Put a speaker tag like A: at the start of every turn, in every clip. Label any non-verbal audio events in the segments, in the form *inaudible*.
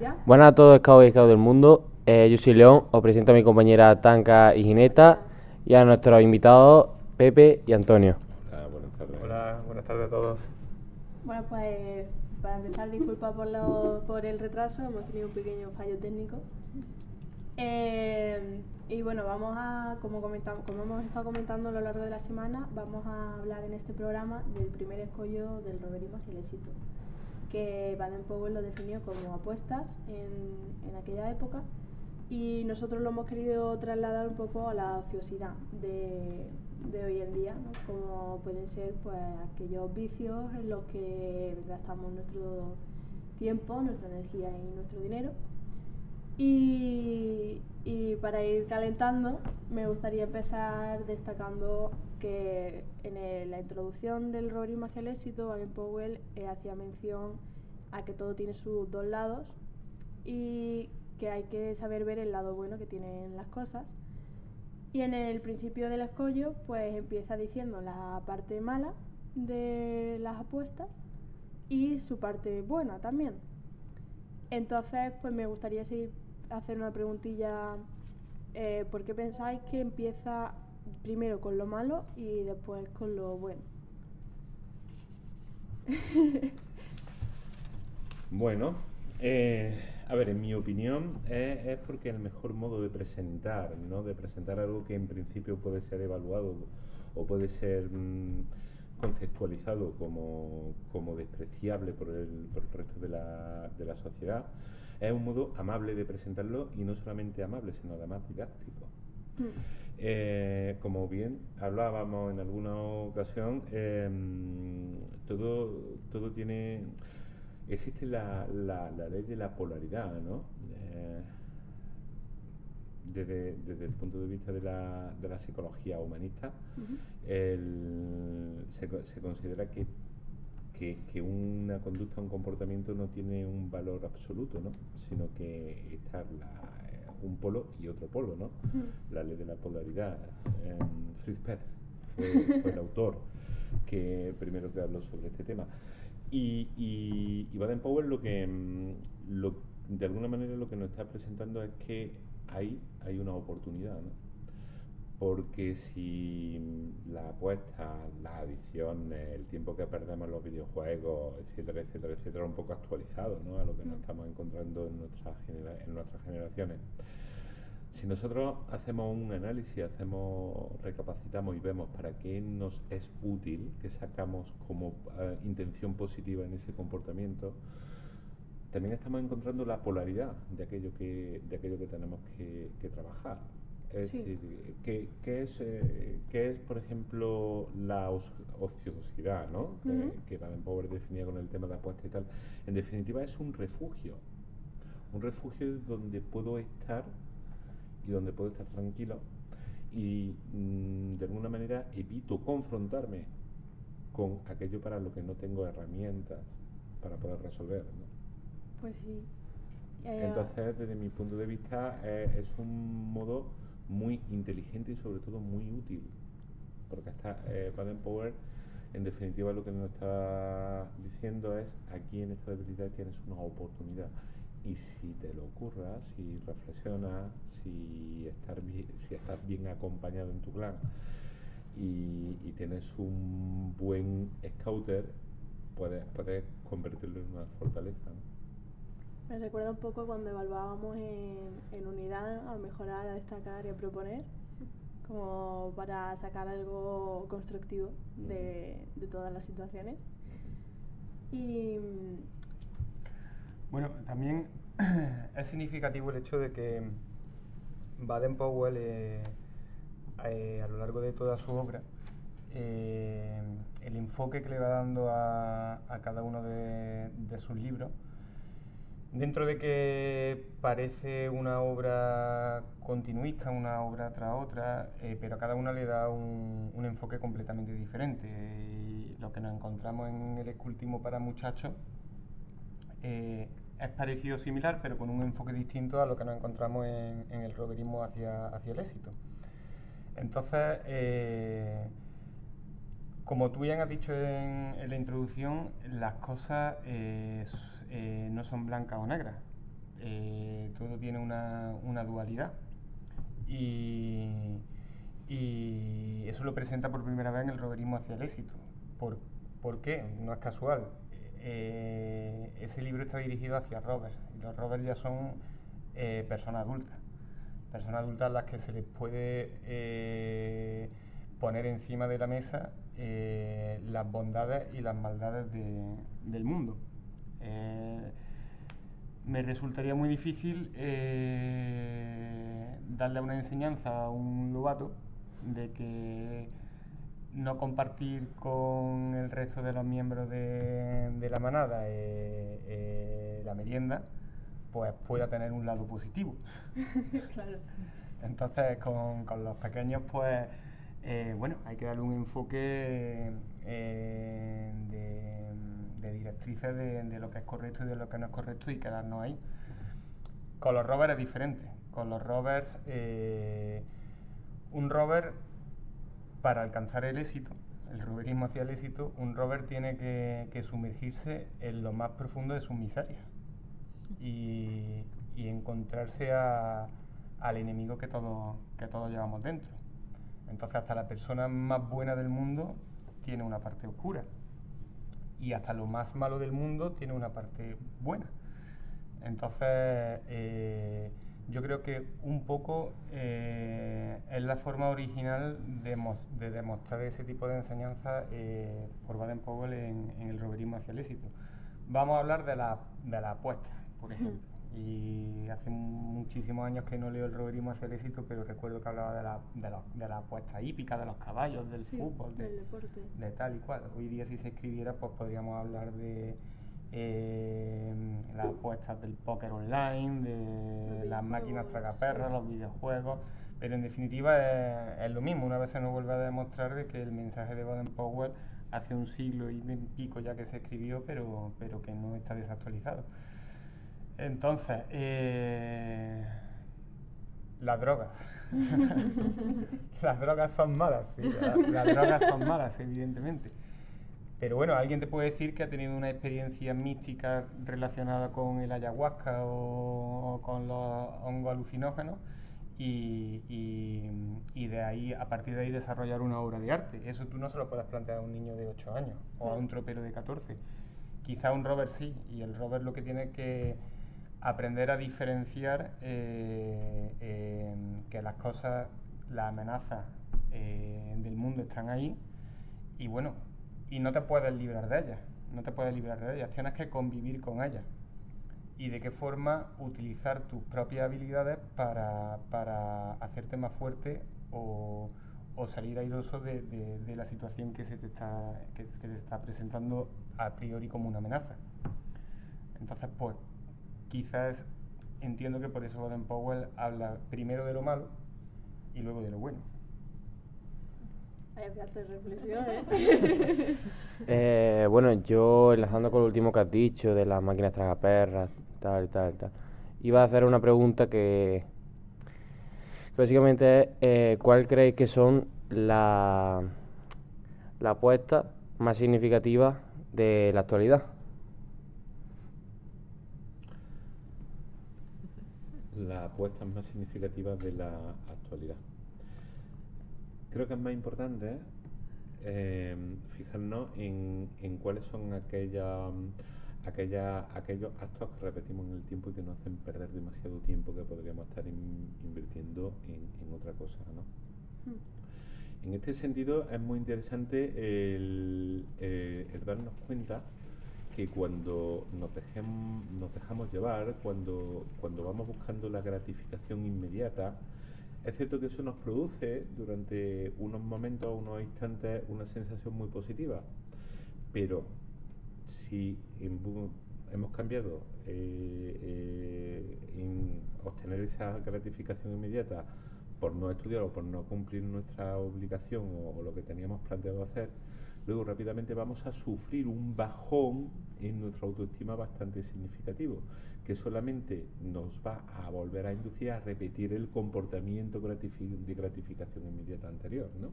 A: ¿Ya?
B: Buenas a todos, scouts y scouts del mundo. Eh, yo soy León, os presento a mi compañera Tanca y Gineta y a nuestros invitados Pepe y Antonio.
C: Hola, buenas tardes.
D: Hola, buenas tardes a todos.
A: Bueno, pues para empezar, disculpa por, lo- por el retraso, hemos tenido un pequeño fallo técnico. Eh, y bueno, vamos a, como, comentamos, como hemos estado comentando a lo largo de la semana, vamos a hablar en este programa del primer escollo del roverismo hacia el éxito, que Baden Powell lo definió como apuestas en, en aquella época y nosotros lo hemos querido trasladar un poco a la ociosidad de, de hoy en día, como pueden ser pues aquellos vicios en los que gastamos nuestro tiempo, nuestra energía y nuestro dinero. Y, y para ir calentando, me gustaría empezar destacando que en la introducción del roverismo hacia el éxito, Baden Powell eh, hacía mención a que todo tiene sus dos lados y que hay que saber ver el lado bueno que tienen las cosas. Y en el principio del escollo, pues empieza diciendo la parte mala de las apuestas y su parte buena también. Entonces, pues me gustaría seguir hacer una preguntilla. eh, ¿Por qué pensáis que empieza primero con lo malo y después con lo bueno? *laughs*
C: Bueno, eh, a ver, en mi opinión es, es porque el mejor modo de presentar, ¿no? De presentar algo que en principio puede ser evaluado o puede ser mm, conceptualizado como, como despreciable por el, por el resto de la, de la sociedad, es un modo amable de presentarlo y no solamente amable, sino además didáctico. Eh, como bien hablábamos en alguna ocasión, em, todo, todo tiene. Existe la, la- la ley de la polaridad, ¿no? Eh, desde, desde el punto de vista de la, de la psicología humanista, el- se, co- se considera que, que, que una conducta, un comportamiento no tiene un valor absoluto, ¿no? Sino que está la- un polo y otro polo, ¿no? La ley de la polaridad. Eh, Fritz Perls fue, *laughs* fue el autor que primero que habló sobre este tema. Y, y, y Baden Powell lo que mm, lo, de alguna manera lo que nos está presentando es que ahí hay una oportunidad, ¿no? Porque si mm, la apuesta, las adicciones, el tiempo que perdemos en los videojuegos, etcétera, etcétera, etcétera, un poco actualizado ¿no? a lo que nos estamos encontrando en, nuestras genera- en nuestras generaciones. Si nosotros hacemos un análisis, hacemos, recapacitamos y vemos para qué nos es útil, que sacamos como eh, intención positiva en ese comportamiento, también estamos encontrando la polaridad de aquello que, de aquello que tenemos que, que trabajar. Es
A: Sí.
C: decir, ¿qué, qué es, eh, qué es, por ejemplo, la os- ociosidad, ¿no? Que- que Baden Powell definía con el tema de apuesta y tal? En definitiva, es un refugio. Un refugio donde puedo estar y donde puedo estar tranquilo y mm, de alguna manera evito confrontarme con aquello para lo que no tengo herramientas para poder resolver. ¿no?
A: Pues sí. Eh,
C: Entonces, desde mi punto de vista, eh, es un modo muy inteligente y sobre todo muy útil. Porque está eh, Powell, en definitiva, lo que nos está diciendo es: aquí en esta debilidad tienes una oportunidad. Y si te lo ocurras, si reflexionas, si, estar si estás bien acompañado en tu clan y, tienes un buen scouter, puedes, puedes convertirlo en una fortaleza.
A: Me recuerda un poco cuando evaluábamos en, en unidad a mejorar, a destacar y a proponer, como para sacar algo constructivo de, de todas las situaciones. Y mm,
D: Bueno, también *clears throat* es significativo el hecho de que Baden Powell, eh, eh, a lo largo de toda su obra, eh, el enfoque que le va dando a, a cada uno de, de sus libros, dentro de que parece una obra continuista, una obra tras otra, eh, pero a cada una le da un, enfoque completamente diferente. Lo que nos encontramos en el escultismo para muchachos eh, es parecido similar, pero con un enfoque distinto a lo que nos encontramos en, el roverismo hacia, hacia el éxito. Entonces, eh, como tú bien has dicho en, la introducción, las cosas eh, no son blancas o negras. eh, todo tiene una, una dualidad. Y, eso lo presenta por primera vez en el roverismo hacia el éxito. ¿Por, ¿por qué? No es casual. Eh, ese libro está dirigido hacia rovers y los rovers ya son personas adultas. Personas adultas a las que se les puede poner encima de la mesa las bondades y las maldades de- del mundo. Me resultaría muy difícil darle una enseñanza a un lobato de que no compartir con el resto de los miembros de, de la manada eh, eh, la merienda, pues pueda tener un lado positivo. *laughs*
A: claro.
D: Entonces, con, con los pequeños, pues, eh, bueno, hay que darle un enfoque eh, de, de directrices de, de lo que es correcto y de lo que no es correcto y quedarnos ahí. Con los rovers es diferente. Con los rovers, eh, un rover, para alcanzar el éxito, el roverismo hacia el éxito, un rover tiene que, sumergirse en lo más profundo de sus miserias y, encontrarse al enemigo que todos, que todos llevamos dentro. Entonces hasta la persona más buena del mundo tiene una parte oscura y hasta lo más malo del mundo tiene una parte buena. Entonces eh, yo creo que un poco eh, es la forma original de, mos- de demostrar ese tipo de enseñanza eh, por Baden-Powell en, en el roverismo hacia el éxito. Vamos a hablar de la, de la apuesta, por ejemplo. Y hace muchísimos años que no leo el roverismo éxito, pero recuerdo que hablaba de la, de la, de la apuesta hípica, de los caballos, del
A: Sí,
D: fútbol, de,
A: del deporte.
D: de tal y cual. Hoy día si se escribiera, pues podríamos hablar de eh, las apuestas del póker online, de
A: Los
D: las máquinas tragaperras,
A: sí.
D: los videojuegos, pero en definitiva es, es lo mismo. Una vez se nos vuelve a demostrar de que el mensaje de Baden Powell hace un siglo y pico ya que se escribió, pero, pero que no está desactualizado. Entonces, eh, las drogas. *laughs* las drogas son malas, sí, la- las drogas son malas, evidentemente. Pero bueno, alguien te puede decir que ha tenido una experiencia mística relacionada con el ayahuasca o, o con los hongos alucinógenos y, y- y de ahí, a partir de ahí, desarrollar una obra de arte. Eso tú no se lo puedes plantear a un niño de 8 años o a un tropero de 14. Quizá un rover sí, y el rover lo que tiene que aprender a diferenciar eh, que las cosas, las amenazas eh, del mundo están ahí y bueno, y no te puedes librar de ellas, no te puedes librar de ellas, tienes que convivir con ellas. Y de qué forma utilizar tus propias habilidades para, para hacerte más fuerte o, o salir airoso de, de- de la situación que se te está, que, que se está presentando a priori como una amenaza. Entonces, pues, quizás entiendo que por eso Baden Powell habla primero de lo malo y luego de lo bueno.
A: Hay que hacer reflexión, ¿eh? *laughs*
B: Eh, bueno, yo enlazando con lo último que has dicho de las máquinas tragaperras, tal y tal y tal, iba a hacer una pregunta que básicamente es eh, ¿cuál creéis que son la, la apuestas más significativas de la actualidad?
C: Las apuestas más significativas de la actualidad. Creo que es más importante eh, fijarnos en, en cuáles son aquellas aquella, aquellos actos que repetimos en el tiempo y que nos hacen perder demasiado tiempo que podríamos estar in- invirtiendo en, en otra cosa. ¿no? En este sentido es muy interesante el, eh, el darnos cuenta que cuando nos, dejem- nos dejamos llevar, cuando, cuando vamos buscando la gratificación inmediata, es cierto que eso nos produce durante unos momentos, unos instantes, una sensación muy positiva, pero si hemos cambiado eh, eh, en obtener esa gratificación inmediata por no estudiar o por no cumplir nuestra obligación o lo que teníamos planteado hacer, luego rápidamente vamos a sufrir un bajón en nuestra autoestima bastante significativo, que solamente nos va a volver a inducir a repetir el comportamiento de gratificación inmediata anterior. ¿no?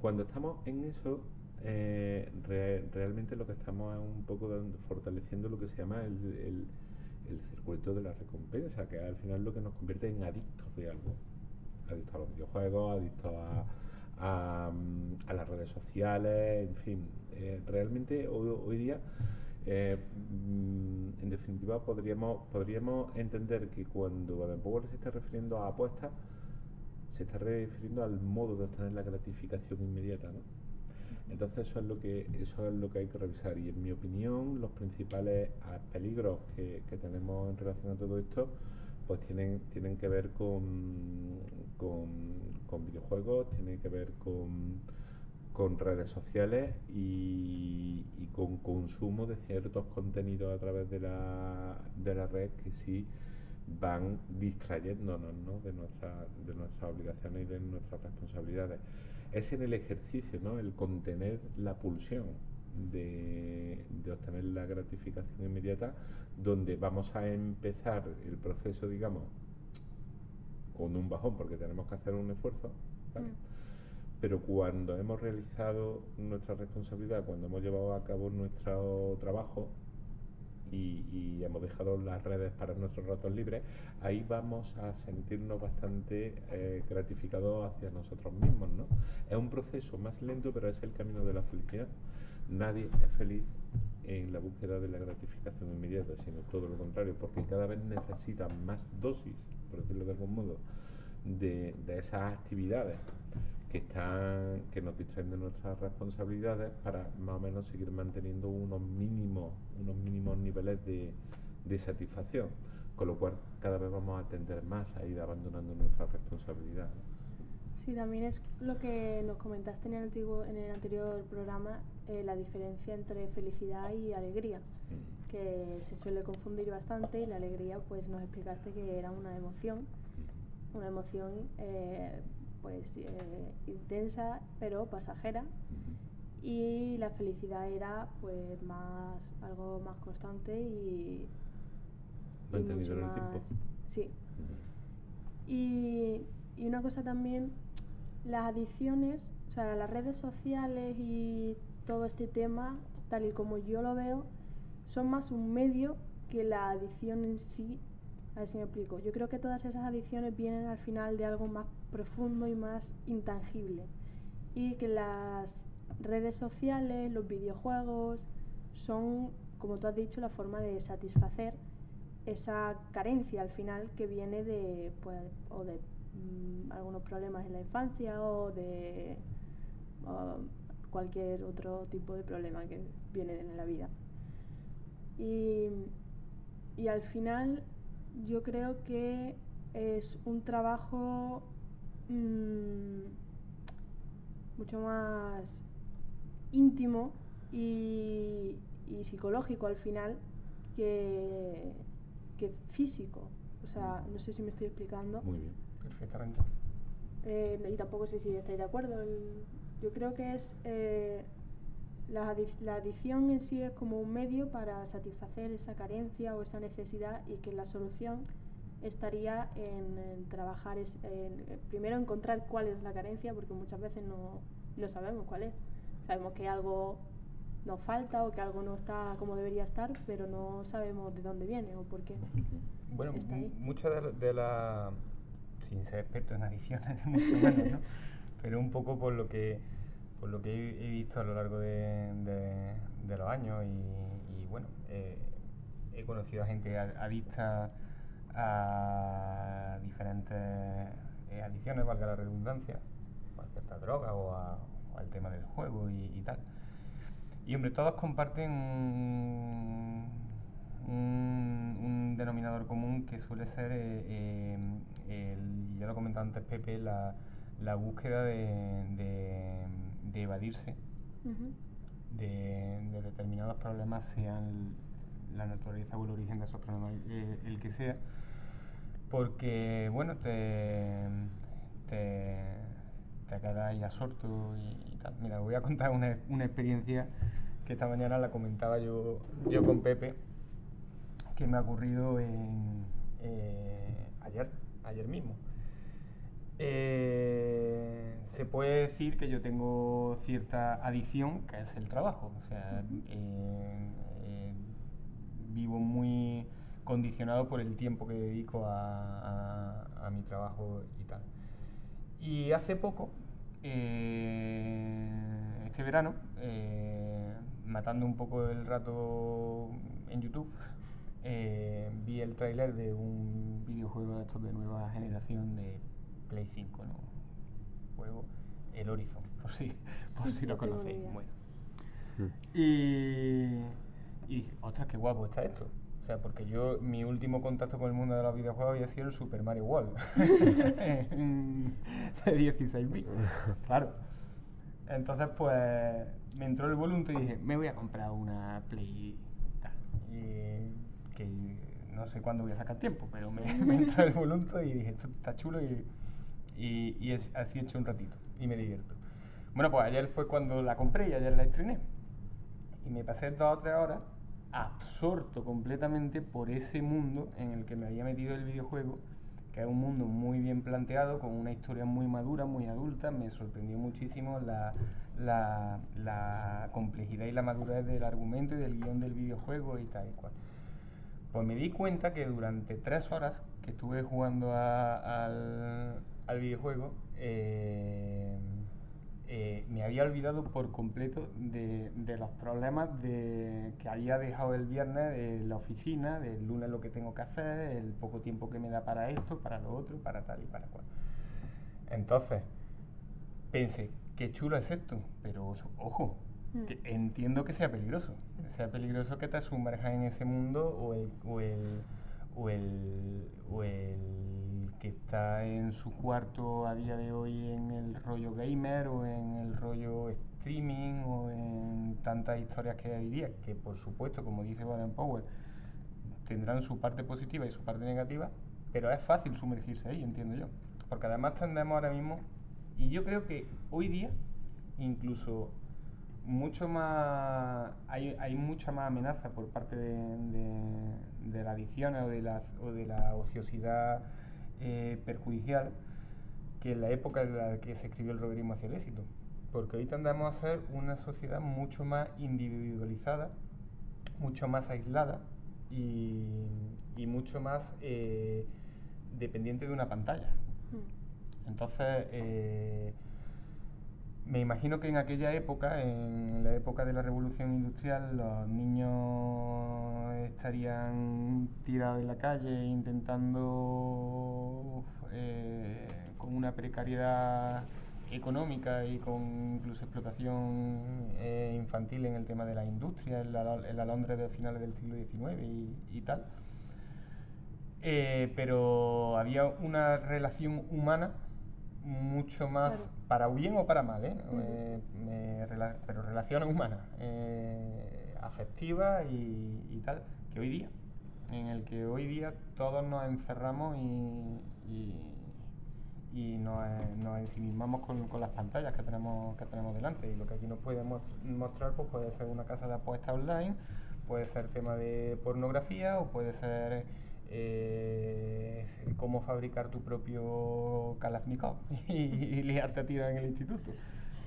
C: Cuando estamos en eso, eh, re- realmente lo que estamos es un poco fortaleciendo lo que se llama el, el- circuito de la recompensa, que es al final lo que nos convierte en adictos de algo. Adictos a los videojuegos, adictos a, a, las redes sociales, en fin. Eh, realmente hoy, día, eh, mm, en definitiva, podríamos, podríamos entender que cuando Baden-Powell se está refiriendo a apuestas, se está refiriendo al modo de obtener la gratificación inmediata, ¿no? Entonces eso es lo que eso es lo que hay que revisar y en mi opinión los principales peligros que, tenemos en relación a todo esto pues tienen tienen que ver con, con, videojuegos, tienen que ver con, redes sociales y, con consumo de ciertos contenidos a través de la, de la red que sí van distrayéndonos ¿no? de, nuestra, de nuestras obligaciones y de nuestras responsabilidades es en el ejercicio, ¿no? el contener la pulsión de, obtener la gratificación inmediata, donde vamos a empezar el proceso, digamos, con un bajón, porque tenemos que hacer un esfuerzo, mm. Pero cuando hemos realizado nuestra responsabilidad, cuando hemos llevado a cabo nuestro trabajo, y, hemos dejado las redes para nuestros ratos libres, ahí vamos a sentirnos bastante eh, gratificados hacia nosotros mismos. ¿no? Es un proceso más lento, pero es el camino de la felicidad. Nadie es feliz en la búsqueda de la gratificación inmediata, sino todo lo contrario, porque cada vez necesita más dosis, por decirlo de algún modo, de esas actividades que están que nos distraen de nuestras responsabilidades para más o menos seguir manteniendo unos mínimos unos mínimos niveles de, satisfacción con lo cual cada vez vamos a tender más a ir abandonando nuestras responsabilidades
A: Sí, también es lo que nos comentaste en el, antiguo, en el anterior programa, eh, la diferencia entre felicidad y alegría, mm. que se suele confundir bastante y la alegría pues nos explicaste que era una emoción, mm. una emoción eh, pues eh, intensa pero pasajera. Y la felicidad era pues más algo más constante y,
C: y mucho más tiempo.
A: sí. Y, y una cosa también las adicciones o sea las redes sociales y todo este tema tal y como yo lo veo son más un medio que la adicción en sí a ver si me explico. Yo creo que todas esas adicciones vienen al final de algo más profundo y más intangible. Y que las redes sociales, los videojuegos, son, como tú has dicho, la forma de satisfacer esa carencia al final que viene de, pues, o de mm, algunos problemas en la infancia o de cualquier otro tipo de problema que viene en la vida. Y, y al final yo creo que es un trabajo mm, mucho más íntimo y, psicológico al final que, físico. O sea, no sé si me estoy explicando.
C: Muy bien.
D: Perfectamente.
A: Eh, y tampoco sé si estáis de acuerdo. yo creo que es eh, la, adicción en sí es como un medio para satisfacer esa carencia o esa necesidad y que la solución estaría en, trabajar, en, primero encontrar cuál es la carencia, porque muchas veces no, no sabemos cuál es. Sabemos que algo nos falta o que algo no está como debería estar, pero no sabemos de dónde viene o por qué.
D: Bueno, mucha de la, sin ser experto en adicciones, *laughs* mucho menos, ¿no? pero un poco por lo que por lo que he, visto a lo largo de, los años y, bueno, eh, he conocido a gente adicta a diferentes eh, adicciones, valga la redundancia, a cierta droga o, al tema del juego y, tal. Y hombre, todos comparten un, denominador común que suele ser, eh, el, ya lo comentaba antes Pepe, la, búsqueda de evadirse de, determinados problemas, sean la naturaleza o el origen de esos problemas, eh, el que sea, porque, bueno, te, te, te quedas ahí absorto y, tal. Mira, voy a contar una, una, experiencia que esta mañana la comentaba yo, yo con Pepe, que me ha ocurrido en, eh, ayer, ayer mismo. Eh, se puede decir que yo tengo cierta adicción, que es el trabajo. O sea, eh, eh, vivo muy condicionado por el tiempo que dedico a, a- a mi trabajo y tal. Y hace poco, este verano, matando un poco el rato en YouTube, vi el tráiler de un videojuego de estos de nueva generación de Play 5, ¿no? Juego El Horizon, *laughs* por si, por si lo conocéis. Bueno.
B: Mm.
D: Y, y dije, ostras, qué guapo está esto. O sea, porque yo, mi último contacto con el mundo de los videojuegos había sido el Super Mario World. *laughs* *laughs* de 16 bits. Claro. Entonces, pues, me entró el voluntad y dije, me voy a comprar una Play tal. Y que no sé cuándo voy a sacar tiempo, pero me, me entró el voluntad y dije, esto está chulo y, y, y es- así he hecho un ratito y me divierto. Bueno, pues ayer fue cuando la compré y ayer la estrené. Y me pasé dos o tres horas absorto completamente por ese mundo en el que me había metido el videojuego, que es un mundo muy bien planteado, con una historia muy madura, muy adulta. Me sorprendió muchísimo la, la, la complejidad y la madurez del argumento y del guion del videojuego y tal y cual. Pues me di cuenta que durante tres horas que estuve jugando a- al, al videojuego, eh, eh, me había olvidado por completo de, de los problemas de, que había dejado el viernes de la oficina, del lunes lo que tengo que hacer, el poco tiempo que me da para esto, para lo otro, para tal y para cual. Entonces, pensé, qué chulo es esto, pero ojo,
A: Mm.
D: que entiendo que sea peligroso. Que sea peligroso que te sumerjas en ese mundo o el, o el, o el, o el que está en su cuarto a día de hoy en el rollo gamer o en el rollo streaming o en tantas historias que hay hoy día, que por supuesto, como dice Baden Powell, tendrán su parte positiva y su parte negativa, pero es fácil sumergirse ahí, entiendo yo. Porque además tendemos ahora mismo, y yo creo que hoy día, incluso mucho más hay, hay mucha más amenaza por parte de, de- de la adicción o de la, o de la ociosidad eh, perjudicial que en la época en la que se escribió el roverismo hacia el éxito. Porque hoy tendemos a ser una sociedad mucho más individualizada, mucho más aislada y, y mucho más eh, dependiente de una pantalla.
A: Mm.
D: Entonces, eh, me imagino que en aquella época, en la época de la revolución industrial, los niños estarían tirados en la calle intentando, eh, con una precariedad económica y con incluso explotación eh, infantil en el tema de la industria, en la, Londres de finales del siglo XIX y, tal. Eh, pero había una relación humana mucho más. Para bien o para mal, ¿eh? Eh, rela- pero relación humana, eh, afectiva y, y tal, que hoy día, en el que hoy día todos nos encerramos y, y, y nos, eh, nos ensimismamos con, con las pantallas que tenemos, que tenemos delante. Y lo que aquí nos puede mos- mostrar pues puede ser una casa de apuestas online, puede ser tema de pornografía o puede ser eh, cómo fabricar tu propio Kalashnikov *laughs* y, y liarte a tiro en el instituto.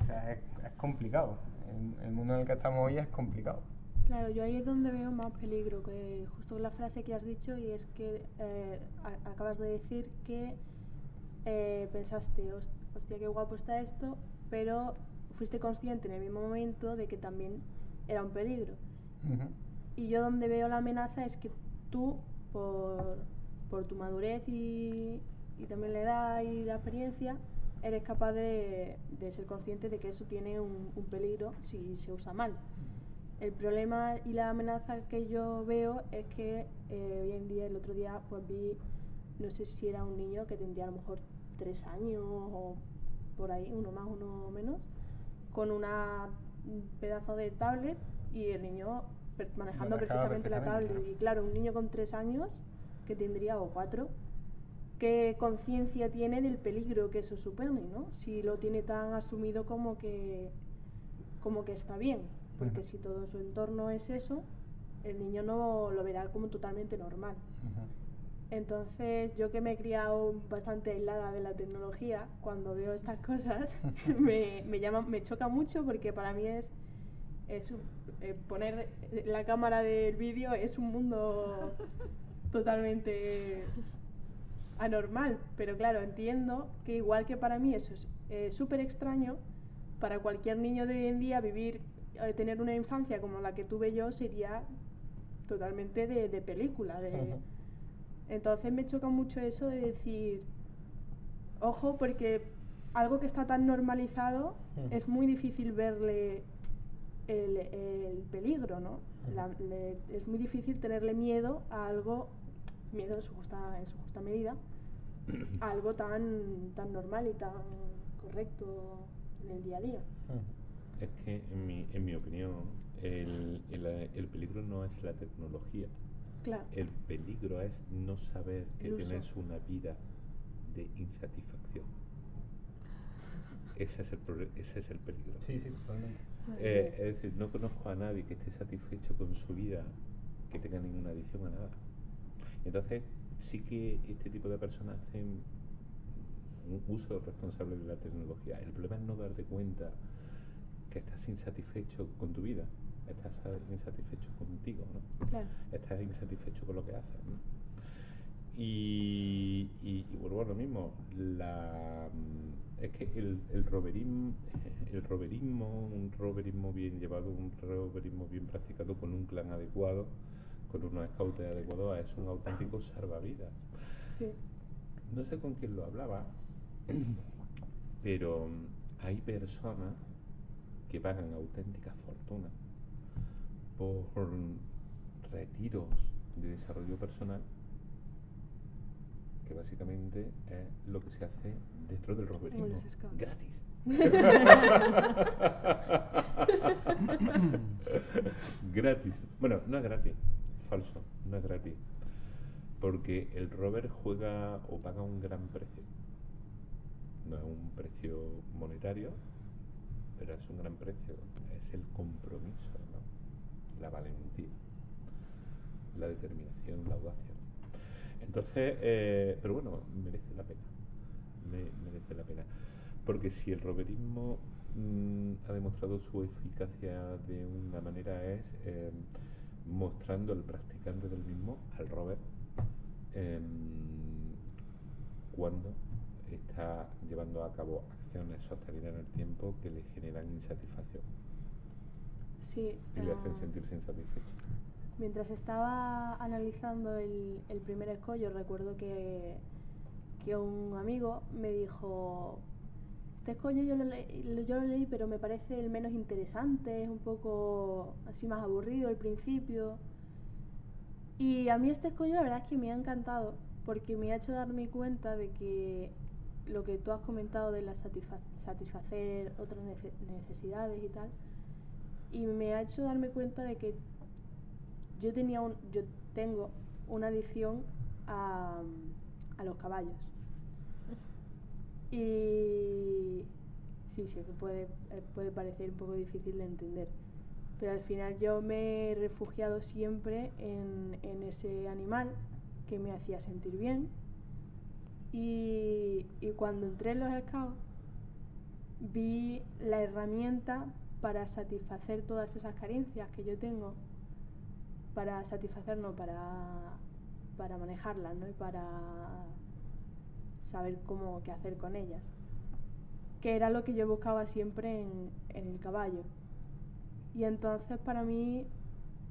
D: O sea, es, es complicado. El, el mundo en el que estamos hoy es complicado.
A: Claro, yo ahí es donde veo más peligro, que justo la frase que has dicho y es que eh, a- acabas de decir que eh, pensaste, "Host- hostia, qué guapo está esto, pero fuiste consciente en el mismo momento de que también era un peligro.
D: Ujú.
A: Y yo donde veo la amenaza es que tú, por, tu madurez y, también la edad y la experiencia, eres capaz de, ser consciente de que eso tiene un, peligro si se usa mal. El problema y la amenaza que yo veo es que eh, hoy en día, el otro día, pues vi, no sé si era un niño que tendría a lo mejor tres años o por ahí, uno más, uno menos, con un pedazo de tablet y el niño manejando perfectamente la tablet.
D: claro.
A: Y claro, un niño con tres años que tendría, o cuatro, ¿qué conciencia tiene del peligro que eso supone, ¿no? Si lo tiene tan asumido como que, como que está bien. Porque si todo su entorno es eso, el niño no lo verá como totalmente normal. Entonces, yo que me he criado bastante aislada de la tecnología, cuando veo estas cosas, *laughs* me, me llama, me choca mucho porque para mí es, es eh, poner la cámara del vídeo es un mundo *laughs* totalmente anormal. Pero claro, entiendo que igual que para mí eso es eh, súper extraño, para cualquier niño de hoy en día vivir, eh, tener una infancia como la que tuve yo sería totalmente de, de película. De... Entonces me choca mucho eso de decir, ojo, porque algo que está tan normalizado es muy difícil verle el, el peligro, ¿no? La- le- es muy difícil tenerle miedo a algo, miedo en su justa, en su justa medida, a algo tan, tan normal y tan correcto en el día a día.
C: Es que, en mi, en mi opinión, el, el, el peligro no es la tecnología.
A: Claro.
C: El peligro es no saber que tienes una vida de insatisfacción. Ese es el, ese es el peligro.
D: Sí, sí, totalmente.
C: Eh, es decir, no conozco a nadie que esté satisfecho con su vida, que tenga ninguna adicción a nada. Entonces, sí que este tipo de personas hacen un uso responsable de la tecnología. El problema es no darte cuenta que estás insatisfecho con tu vida, estás insatisfecho contigo, ¿no?
A: Claro.
C: estás insatisfecho con lo que haces. ¿no? Y, y, y vuelvo a lo mismo, la, mm, es que el, *laughs* el, roverismo, un roverismo bien llevado, un roverismo bien practicado con un clan adecuado, con unos scouts adecuados, es un auténtico salvavidas.
A: Sí.
C: No sé con quién lo hablaba, *clears throat* pero mm, hay personas que pagan auténticas fortunas por retiros de desarrollo personal que básicamente es lo que se hace dentro del
A: scouts.
C: gratis. *laughs* Gratis. Bueno no es gratis falso no es gratis. Porque el rover juega o paga un gran precio. No es un precio monetario pero es un gran precio. Es el compromiso ¿no? la valentía la determinación la audacia entonces eh, pero bueno merece la pena Me- merece la pena porque si el roverismo mm, ha demostrado su eficacia de una manera es eh, mostrando al practicante del mismo al rover em, cuando está llevando a cabo acciones sostenidas en el tiempo que le generan insatisfacción
A: Sí.
C: y le hacen
A: ah,
C: sentirse insatisfecho.
A: Mientras estaba analizando el, el primer escollo, recuerdo que, que un amigo me dijo, este escollo yo lo, le- yo lo leí, pero me parece el menos interesante, es un poco así más aburrido al principio. Y a mí este escollo la verdad es que me ha encantado, porque me ha hecho darme cuenta de que lo que tú has comentado de la satisfa- satisfacer otras nece- necesidades y tal, y me ha hecho darme cuenta de que yo tenía un, yo tengo una adicción a, a los caballos. Y sí, sí, puede, eh, puede parecer un poco difícil de entender. Pero al final yo me he refugiado siempre en, en ese animal que me hacía sentir bien. Y, y cuando entré en los scouts vi la herramienta para satisfacer todas esas carencias que yo tengo para satisfacer, no, para, para manejarlas, ¿no? Y para saber cómo qué hacer con ellas. Que era lo que yo buscaba siempre en, en el caballo. Y entonces para mí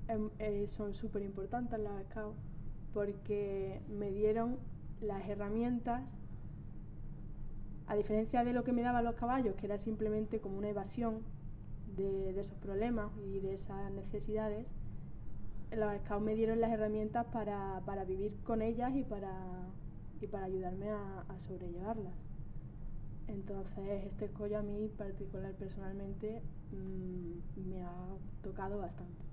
A: em, eh, son súper importantes las scouts porque me dieron las herramientas, a diferencia de lo que me daban los caballos, que era simplemente como una evasión de, de esos problemas y de esas necesidades, los scouts me dieron las herramientas para, para vivir con ellas y para, y para ayudarme a, a sobrellevarlas. Entonces, este escollo a mí, particular personalmente, mm, me ha tocado bastante.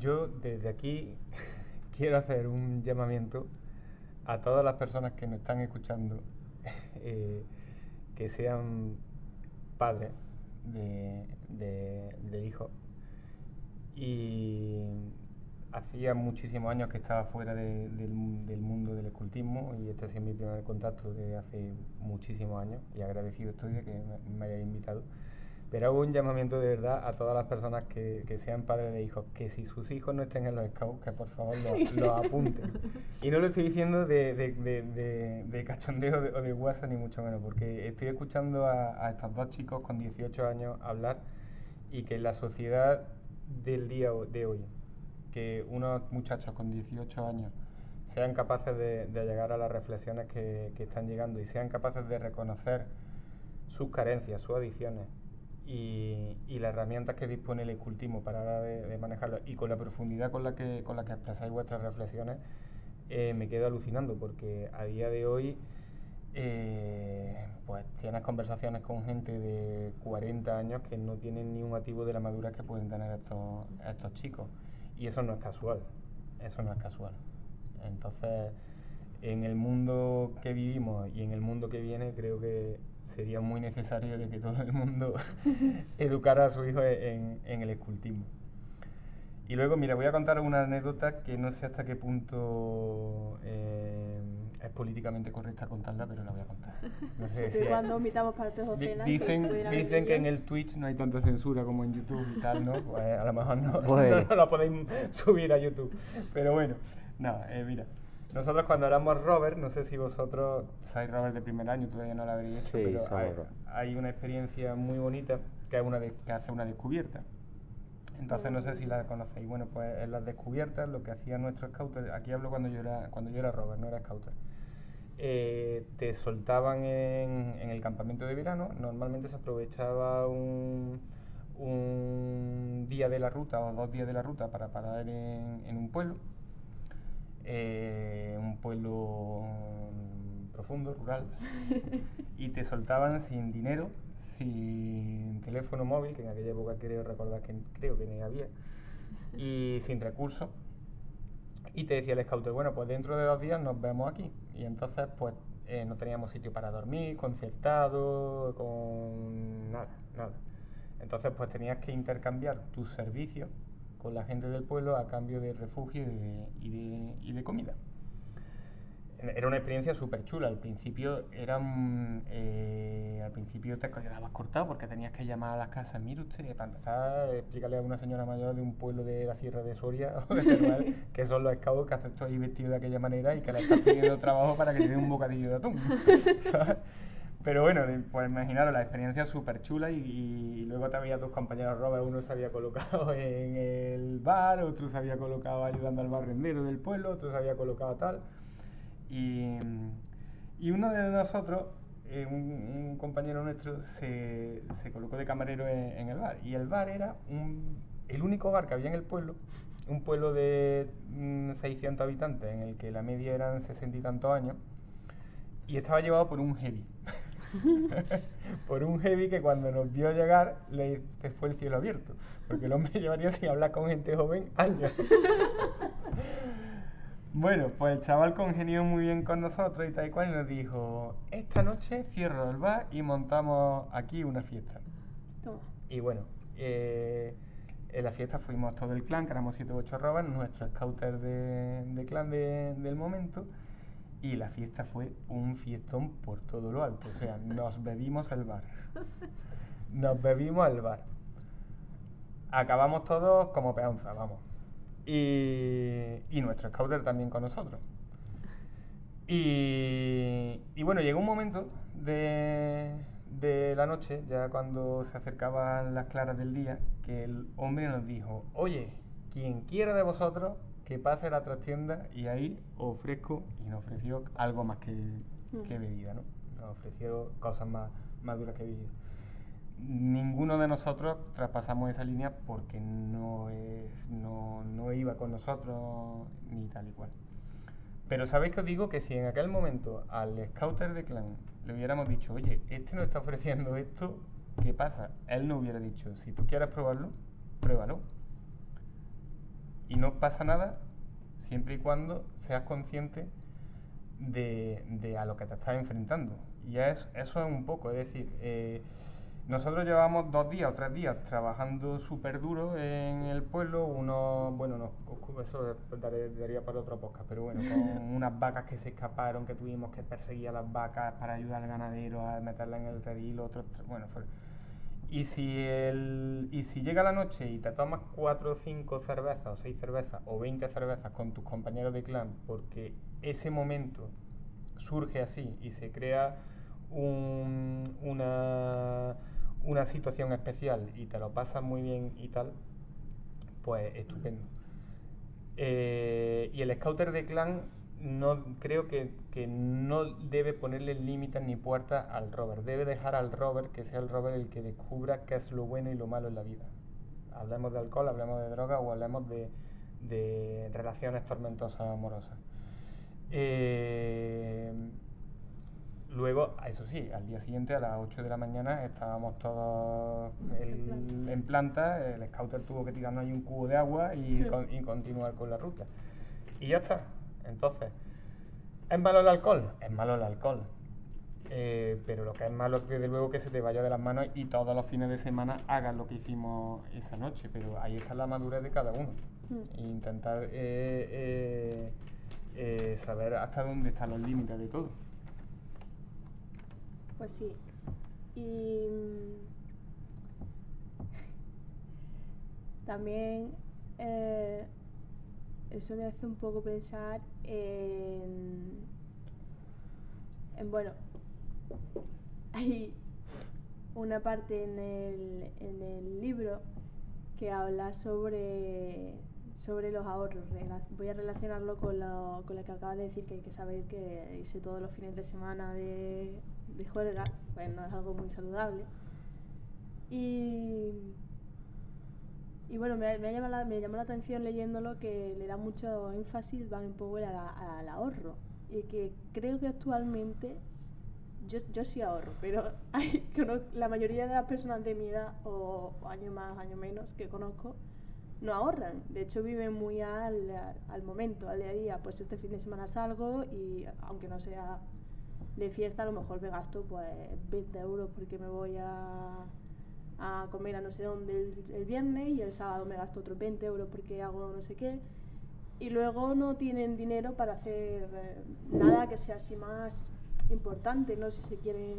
D: Yo desde aquí *laughs* quiero hacer un llamamiento a todas las personas que nos están escuchando, *laughs* eh, que sean padres de, de- de hijos. Y hacía muchísimos años que estaba fuera de- del, del mundo del escultismo y este ha sido mi primer contacto desde hace muchísimos años y agradecido estoy de que me, me hayáis invitado. Pero hago un llamamiento de verdad a todas las personas que, que sean padres de hijos, que si sus hijos no estén en los scouts, que por favor los *laughs* lo apunten. Y no lo estoy diciendo de, de, de, de- de cachondeo o de WhatsApp, ni mucho menos, porque estoy escuchando a, a estos dos chicos con 18 años hablar y que la sociedad del día de hoy, que unos muchachos con 18 años sean capaces de, llegar a las reflexiones que, están llegando y sean capaces de reconocer sus carencias, sus adicciones y, las herramientas que dispone el escultismo para la de manejarlo y con la profundidad con la que, con la que expresáis vuestras reflexiones, eh, me quedo alucinando porque a día de hoy eh, pues tienes conversaciones con gente de 40 años que no tienen ni un activo de la madurez que pueden tener estos, estos chicos. Y eso no es casual, eso no es casual. Entonces, en el mundo que vivimos y en el mundo que viene, creo que sería muy necesario de que todo el mundo *laughs* educara a su hijo en, en el escultismo. Y luego, mira, voy a contar una anécdota que no sé hasta qué punto eh, es políticamente correcta contarla, pero la voy a contar. No sé *laughs* si
A: Que
D: es-
A: cuando omitamos partes
D: Di-
A: obscenas. que
D: dicen dicen que en el Twitch no hay tanta censura como en YouTube y tal, ¿no? Pues a lo mejor no,
B: Pues- *laughs*
D: no, la podéis subir a YouTube. Pero bueno, no, eh, mira. Nosotros cuando éramos Robert, no sé si vosotros sois Robert de primer año, todavía no lo habréis hecho,
B: Sí,
D: pero hay,
B: Robert.
D: hay una experiencia muy bonita que, es una de- que hace una descubierta. Entonces no sé si la conocéis. Bueno, pues en las descubiertas lo que hacía nuestro scouter, aquí hablo cuando yo era, cuando yo era Robert, no era scouter. Eh, te soltaban en, en el campamento de verano. Normalmente se aprovechaba un, un día de la ruta o dos días de la ruta para parar en, en un pueblo. Eh, un pueblo mm, profundo, rural. *laughs* y te soltaban sin dinero, sin teléfono móvil, que en aquella época creo recordar que creo que ni había, y sin recursos. Y te decía el scouter, bueno, pues dentro de dos días nos vemos aquí. Y entonces, pues, eh, no teníamos sitio para dormir, concertado, con nada, nada. Entonces, pues tenías que intercambiar tus servicios con la gente del pueblo a cambio de refugio y de, y de, y de comida. Era una experiencia súper chula. Al principio eran, eh, al principio te quedabas cortado porque tenías que llamar a las casas. Mire usted, para empezar, explícale a una señora mayor de un pueblo de la Sierra de Soria *laughs* que son los scouts que haces tú ahí vestido de aquella manera y que le estás pidiendo trabajo para que te dé un bocadillo de atún. *laughs* Pero bueno, pues imaginaros la experiencia súper chula y, luego te había tus compañeros Robert, uno se había colocado *laughs* en el bar, otro se había colocado ayudando al barrendero del pueblo, otro se había colocado tal. Y, y uno de nosotros, eh, un, compañero nuestro, se, se colocó de camarero en, en el bar. Y el bar era el único bar que había en el pueblo, un pueblo de mm, 600 habitantes, en el que la media eran 60 y tantos años, y estaba llevado por un heavy. *laughs* por un heavy que cuando nos vio llegar le se fue el cielo abierto, porque el hombre *laughs* llevaría sin hablar con gente joven años. *laughs* Bueno, pues el chaval congenió muy bien con nosotros y tal y cual y nos dijo, esta noche cierro el bar y montamos aquí una fiesta.
A: Toma.
D: Y bueno, eh, en la fiesta fuimos todo el clan, que éramos 7 u 8 robas, nuestro scouter de, de clan de- del momento, y la fiesta fue un fiestón por todo lo alto. O sea, *laughs* nos bebimos el bar. Nos bebimos el bar. Acabamos todos como peonza, vamos. Y, y nuestro scouter también con nosotros. Y, y bueno, llegó un momento de, de la noche, ya cuando se acercaban las claras del día, que el hombre nos dijo, oye, quien quiera de vosotros, que pase a la trastienda y ahí ofrezco, y nos ofreció algo más que, que bebida, ¿no? Nos ofreció cosas más, más duras que bebida. Ninguno de nosotros traspasamos esa línea porque no, no, no iba con nosotros ni tal y cual. Pero sabéis que os digo que si en aquel momento al scouter de clan le hubiéramos dicho, oye, este nos está ofreciendo esto, ¿qué pasa? Él no hubiera dicho, si tú quieres probarlo, pruébalo. Y no pasa nada siempre y cuando seas consciente de, de a lo que te estás enfrentando. Y es, eso es un poco, es decir, eh, nosotros llevamos dos días o tres días trabajando súper duro en el pueblo, uno, bueno, no, eso daré- daría para otra podcast, pero bueno, con *laughs* unas vacas que se escaparon, que tuvimos que perseguir a las vacas para ayudar al ganadero a meterla en el redil, otros, bueno, fue... Y si, el, y si llega la noche y te tomas cuatro o cinco cervezas, o seis cervezas, o 20 cervezas con tus compañeros de clan, porque ese momento surge así y se crea un- una, una situación especial y te lo pasas muy bien y tal, pues estupendo. Eh, y el scouter de clan no creo que, que no debe ponerle límites ni puertas al rover. Debe dejar al rover que sea el rover el que descubra qué es lo bueno y lo malo en la vida. Hablemos de alcohol, hablemos de droga o hablemos de, de relaciones tormentosas amorosas. Eh, luego, eso sí, al día siguiente a las 8 de la mañana estábamos todos el- en planta, el scouter tuvo que tirarnos ahí un cubo de agua y, con- y continuar con la ruta. Y ya está. Entonces, ¿es malo el alcohol? Es malo el alcohol. Eh, pero lo que es malo es desde luego que se te vaya de las manos y todos los fines de semana hagas lo que hicimos esa noche. Pero ahí está la madurez de cada uno.
A: Mm.
D: E intentar eh, eh, eh, saber hasta dónde están los límites de todo.
A: Pues sí. Y mm, también eh, eso me hace un poco pensar en, en bueno, hay una parte en el, en el libro que habla sobre, sobre los ahorros. Voy a relacionarlo con lo, con lo que acabas de decir, que hay que saber que irse todos los fines de semana de, de juerga, pues no es algo muy saludable. Y, y bueno, me, me, ha llamado la, me llamó la atención leyéndolo que le da mucho énfasis Van Powell a al ahorro. Y que creo que actualmente yo, yo sí ahorro, pero *laughs* hay, la mayoría de las personas de mi edad, o, o más, año menos, que conozco, no ahorran. De hecho, viven muy al, al momento, al día a día. Pues este fin de semana salgo y, aunque no sea de fiesta, a lo mejor me gasto pues 20 euros porque me voy a, a comer a no sé dónde el, el viernes y el sábado me gasto otros 20 euros porque hago no sé qué. Y luego no tienen dinero para hacer eh, nada que sea así más importante, ¿no? Si se quieren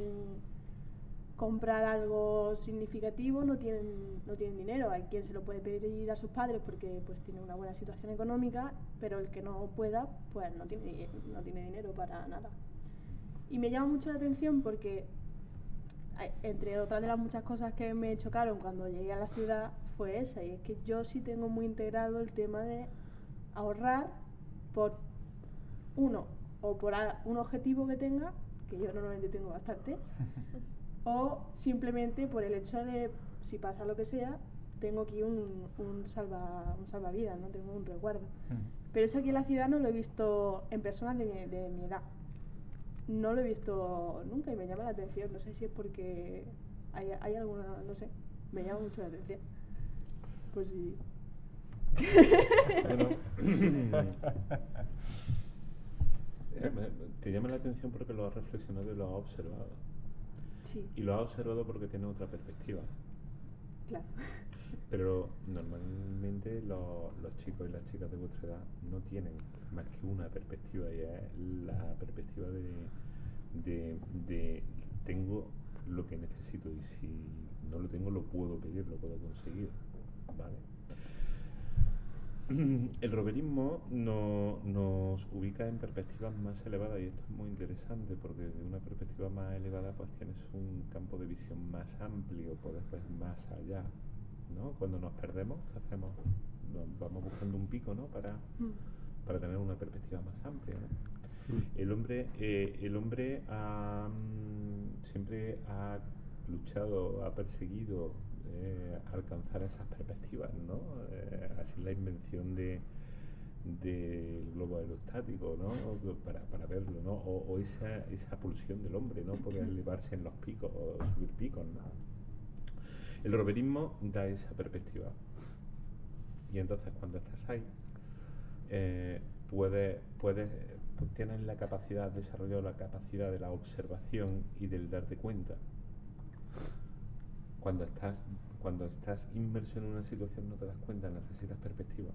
A: comprar algo significativo no tienen, no tienen dinero. Hay quien se lo puede pedir a sus padres porque pues tiene una buena situación económica, pero el que no pueda, pues no tiene, no tiene dinero para nada. Y me llama mucho la atención porque, ay, entre otras de las muchas cosas que me chocaron cuando llegué a la ciudad, fue esa. Y es que yo sí tengo muy integrado el tema de ahorrar por uno, o por un objetivo que tenga, que yo normalmente tengo bastante, *laughs* o simplemente por el hecho de, si pasa lo que sea, tengo aquí un, un, salva, un salvavidas, ¿no? Tengo un resguardo. Pero eso aquí en la ciudad no lo he visto en personas de mi, de mi edad. No lo he visto nunca y me llama la atención. No sé si es porque hay, hay alguna, no sé, me llama mucho la atención. Pues sí.
C: Bueno, *laughs* eh, te llama la atención porque lo has reflexionado y lo has observado.
A: Sí,
C: Y lo has observado porque tiene otra perspectiva.
A: claro.
C: Pero normalmente lo- los chicos y las chicas de vuestra edad no tienen más que una perspectiva y es la perspectiva de, de, de tengo lo que necesito y si no lo tengo lo puedo pedir, lo puedo conseguir. ¿vale? *clears throat* El roverismo no- nos ubica en perspectivas más elevadas y esto es muy interesante porque desde una perspectiva más elevada pues tienes un campo de visión más amplio, puedes ver más allá. ¿no? Cuando nos perdemos, ¿qué hacemos? Nos vamos buscando un pico ¿no? para,
A: Mm.
C: para tener una perspectiva más amplia. ¿no? El hombre, eh, el hombre ha, mm, siempre ha luchado, ha perseguido eh, alcanzar esas perspectivas, ¿no? Eh, así la invención de del globo aerostático, ¿no? Para, para verlo, ¿no? O, o esa, esa pulsión del hombre, ¿no? Poder elevarse en los picos o subir picos, ¿no? El roverismo da esa perspectiva. Y entonces cuando estás ahí, eh, puedes, puedes, pues tienes la capacidad, desarrollado la capacidad de la observación y del darte cuenta. Cuando estás, cuando estás inmerso en una situación no te das cuenta, necesitas perspectiva.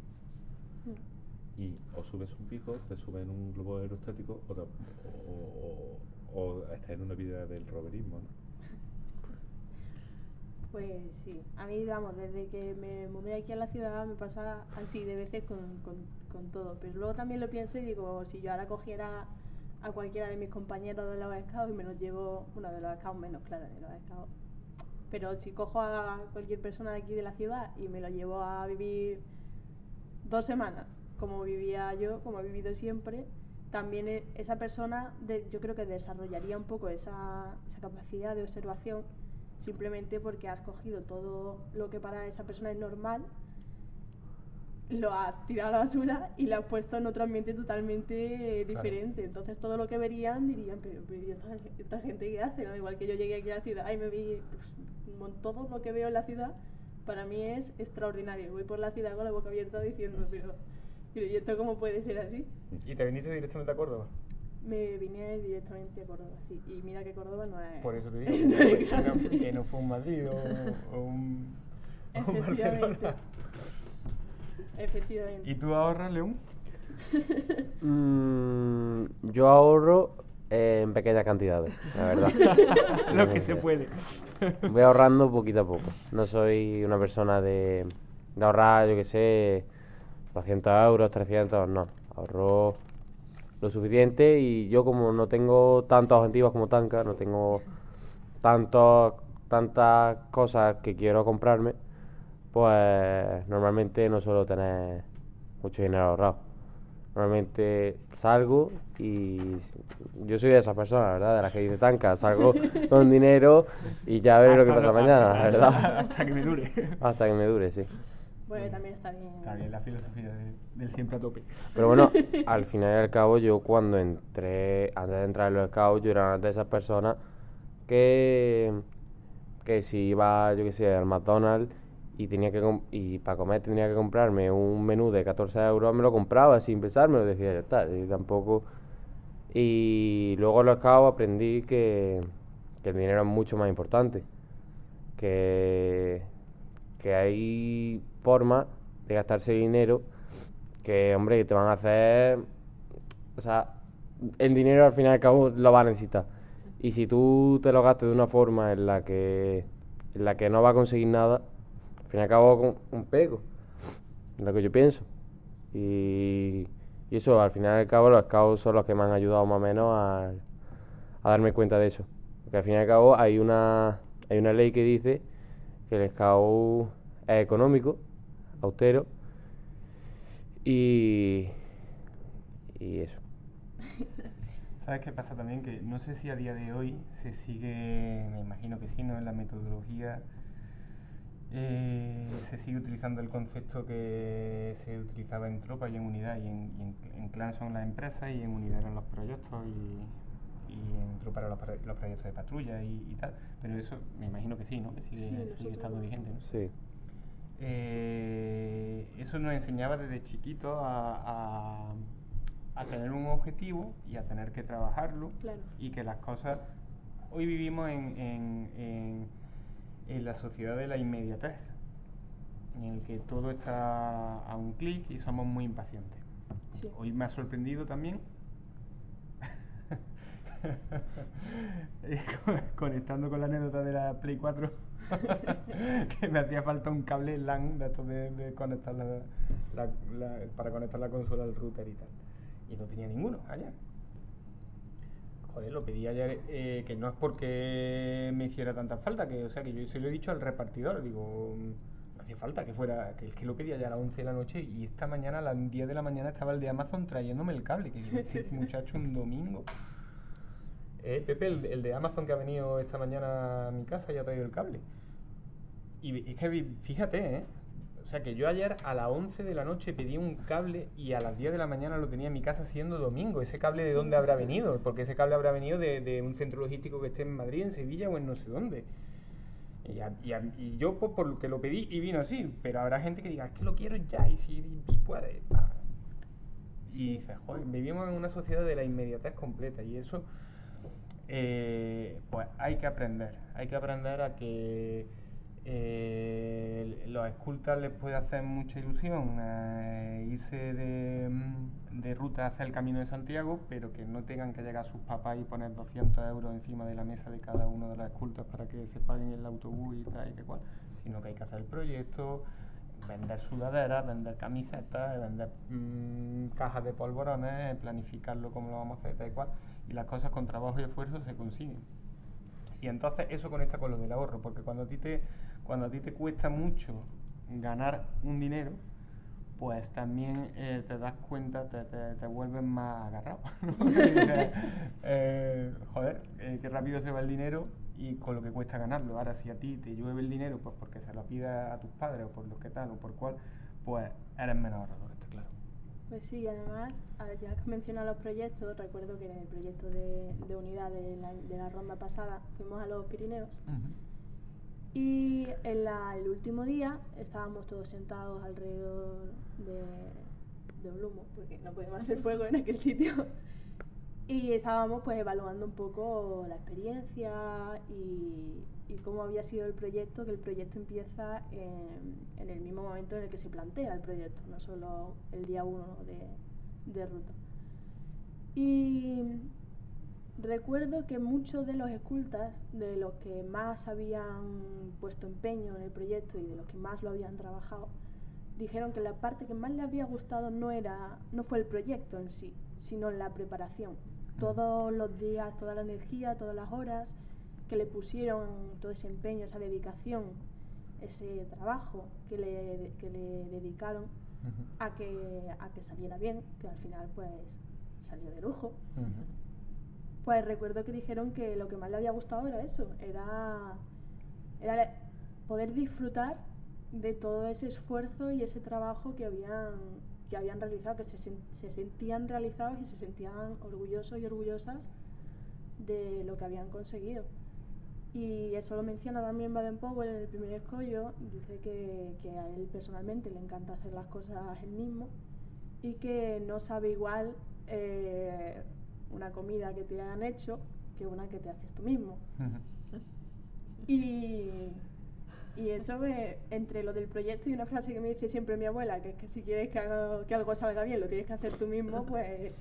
A: Mm.
C: Y o subes un pico, te subes en un globo aerostático o, te- o, o- o estás en una vida del roverismo. ¿no? *laughs*
A: Pues sí, a mí, vamos, desde que me mudé aquí a la ciudad me pasa así de veces con, con, con todo. Pero luego también lo pienso y digo, si yo ahora cogiera a cualquiera de mis compañeros de los scouts y me los llevo, bueno, de los scouts menos, claro, de los scouts. Pero si cojo a cualquier persona de aquí de la ciudad y me lo llevo a vivir dos semanas, como vivía yo, como he vivido siempre, también e- esa persona de- yo creo que desarrollaría un poco esa, esa capacidad de observación simplemente porque has cogido todo lo que para esa persona es normal, lo has tirado a la basura y lo has puesto en otro ambiente totalmente eh,
D: Claro.
A: diferente. Entonces todo lo que verían dirían, pero, pero ¿y esta, esta gente qué hace? ¿no? Igual que yo llegué aquí a la ciudad y me vi pues, todo lo que veo en la ciudad, para mí es extraordinario. Voy por la ciudad con la boca abierta diciendo, pero, pero ¿y esto cómo puede ser así?
D: ¿Y te viniste directamente a Córdoba?
A: Me vine directamente a Córdoba, sí. Y mira que Córdoba no es...
D: Por eso te
A: no *laughs*
D: digo,
A: es
D: que no, que no fue un Madrid o, o un, *laughs* o un. Barcelona.
A: Efectivamente.
D: ¿Y tú ahorras, León? *laughs*
B: Mm, yo ahorro eh, en pequeñas cantidades, la verdad. *laughs*
D: Lo que se puede.
B: Voy ahorrando poquito a poco. No soy una persona de, de ahorrar, yo que sé, 200 euros, 300, no. Ahorro lo suficiente y yo como no tengo tantos objetivos como Tanca, no tengo tantos, tantas cosas que quiero comprarme, pues normalmente no suelo tener mucho dinero ahorrado. Normalmente salgo y yo soy de esas personas, ¿verdad? De las que dice Tanca, salgo *laughs* con dinero y ya veré lo que pasa
D: lo-
B: mañana,
D: hasta-
B: ¿verdad? *laughs*
D: Hasta que me dure.
B: Hasta que me dure, sí.
A: Bueno, también está bien.
D: Está bien la filosofía de- del siempre a tope.
B: Pero bueno, *laughs* al final y al cabo, yo cuando entré, antes de entrar en los scouts, yo era una de esas personas que, que si iba, yo qué sé, al McDonald's y tenía que y para comer tenía que comprarme un menú de 14 euros, me lo compraba sin pensar, me lo decía ya está. Y tampoco. Y luego los scouts aprendí que, que el dinero es mucho más importante. Que, que hay formas de gastarse dinero que, hombre, que te van a hacer... O sea, el dinero al fin y al cabo lo vas a necesitar. Y si tú te lo gastas de una forma en la que, en la que no vas a conseguir nada, al fin y al cabo con un pego. Es lo que yo pienso. Y, eso, al final y al cabo, los scouts son los que me han ayudado más o menos a, a darme cuenta de eso. Porque al fin y al cabo hay una, hay una ley que dice que el scout es económico, austero, y, y eso.
D: ¿Sabes qué pasa también? Que no sé si a día de hoy se sigue, me imagino que sí, ¿no? En la metodología eh, se sigue utilizando el concepto que se utilizaba en tropa y en unidad. Y en, y en- en clan son las empresas y en unidad eran los proyectos y, y en tropa eran los, pro- los proyectos de patrulla y, y tal. Pero eso me imagino que sí, ¿no? Que sigue,
A: Sí,
D: sigue estando vigente, ¿no?
B: Sí.
D: Eh, eso nos enseñaba desde chiquitos a, a- a tener un objetivo y a tener que trabajarlo
A: Claro.
D: y que las cosas... Hoy vivimos en, en- en- la sociedad de la inmediatez, en el que todo está a un clic y somos muy impacientes.
A: Sí.
D: Hoy me ha sorprendido también, con- *laughs* *laughs* conectando con la anécdota de la Play 4, *laughs* que me hacía falta un cable LAN de de, de conectar la, la- la- para conectar la consola al router y tal. Y no tenía ninguno ayer. Joder, lo pedí ayer, eh, que no es porque me hiciera tanta falta, que o sea que yo se lo he dicho al repartidor, digo, no hacía falta que fuera, que es que lo pedí ayer a las 11 de la noche y esta mañana a las 10 de la mañana estaba el de Amazon trayéndome el cable, que este *laughs* muchacho un domingo. Eh, Pepe, el, el de Amazon que ha venido esta mañana a mi casa y ha traído el cable. Y es que fíjate, ¿eh? O sea que yo ayer a las 11 de la noche pedí un cable y a las 10 de la mañana lo tenía en mi casa siendo domingo. ¿Ese cable de dónde habrá venido? Porque ese cable habrá venido de, de un centro logístico que esté en Madrid, en Sevilla o en no sé dónde. Y, a- y a- y yo pues, por lo que lo pedí y vino así, pero habrá gente que diga, es que lo quiero ya y si y puede. pa". Y dices, joder, vivimos en una sociedad de la inmediatez completa y eso eh, pues hay que aprender, hay que aprender a que eh, los escultas les puede hacer mucha ilusión eh, irse de, mm, de, ruta hacia el Camino de Santiago, pero que no tengan que llegar a sus papás y poner 200 euros encima de la mesa de cada uno de las escultas para que se paguen el autobús y tal y que cual, sino que hay que hacer el proyecto, vender sudaderas, vender camisetas, vender mmm, cajas de polvorones, planificarlo como lo vamos a hacer, tal y cual, y las cosas con trabajo y esfuerzo se consiguen. Y entonces eso conecta con lo del ahorro, porque cuando a ti te cuando a ti te cuesta mucho ganar un dinero, pues también eh, te das cuenta, te, te, vuelves más agarrado. *laughs* eh, joder, eh, qué rápido se va el dinero y con lo que cuesta ganarlo. Ahora, si a ti te llueve el dinero, pues porque se lo pidas a tus padres o por lo que tal o por cual, pues eres menos ahorrador, está claro.
A: Pues sí, además, ya que mencionado los proyectos, recuerdo que en el proyecto de, de unidad de la, de la, ronda pasada fuimos a los Pirineos. Y en el último día estábamos todos sentados alrededor de, un humo, porque no podíamos hacer fuego en aquel sitio. Y estábamos pues evaluando un poco la experiencia y, cómo había sido el proyecto, que el proyecto empieza en, el mismo momento en el que se plantea el proyecto, no solo el día uno de, de ruta. Y Recuerdo que muchos de los escultas, de los que más habían puesto empeño en el proyecto y de los que más lo habían trabajado, dijeron que la parte que más les había gustado no, era, no fue el proyecto en sí, sino la preparación. Todos los días, toda la energía, todas las horas que le pusieron, todo ese empeño, esa dedicación, ese trabajo que le, que le dedicaron a, que, a que saliera bien, que al final pues salió de lujo pues recuerdo que dijeron que lo que más le había gustado era eso, era, era poder disfrutar de todo ese esfuerzo y ese trabajo que habían, que habían realizado, que se, se sentían realizados y se sentían orgullosos y orgullosas de lo que habían conseguido. Y eso lo menciona también Baden-Powell en el primer escollo, dice que, que, a él personalmente le encanta hacer las cosas él mismo y que no sabe igual eh, una comida que te han hecho que una que te haces tú mismo. y, y eso me, entre lo del proyecto y una frase que me dice siempre mi abuela, que es que si quieres que, que algo salga bien lo tienes que hacer tú mismo, pues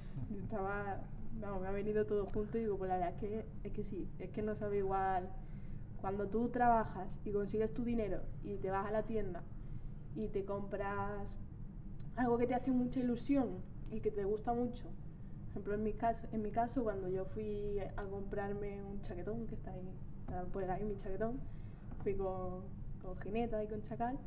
A: estaba, no, me ha venido todo junto y digo, pues la verdad es que, es que sí, es que no sabe igual. Cuando tú trabajas y consigues tu dinero y te vas a la tienda y te compras algo que te hace mucha ilusión y que te gusta mucho ejemplo, en mi caso, en mi caso cuando yo fui a comprarme un chaquetón, que está ahí, está por ahí mi chaquetón, fui con, con Gineta y con Chacal,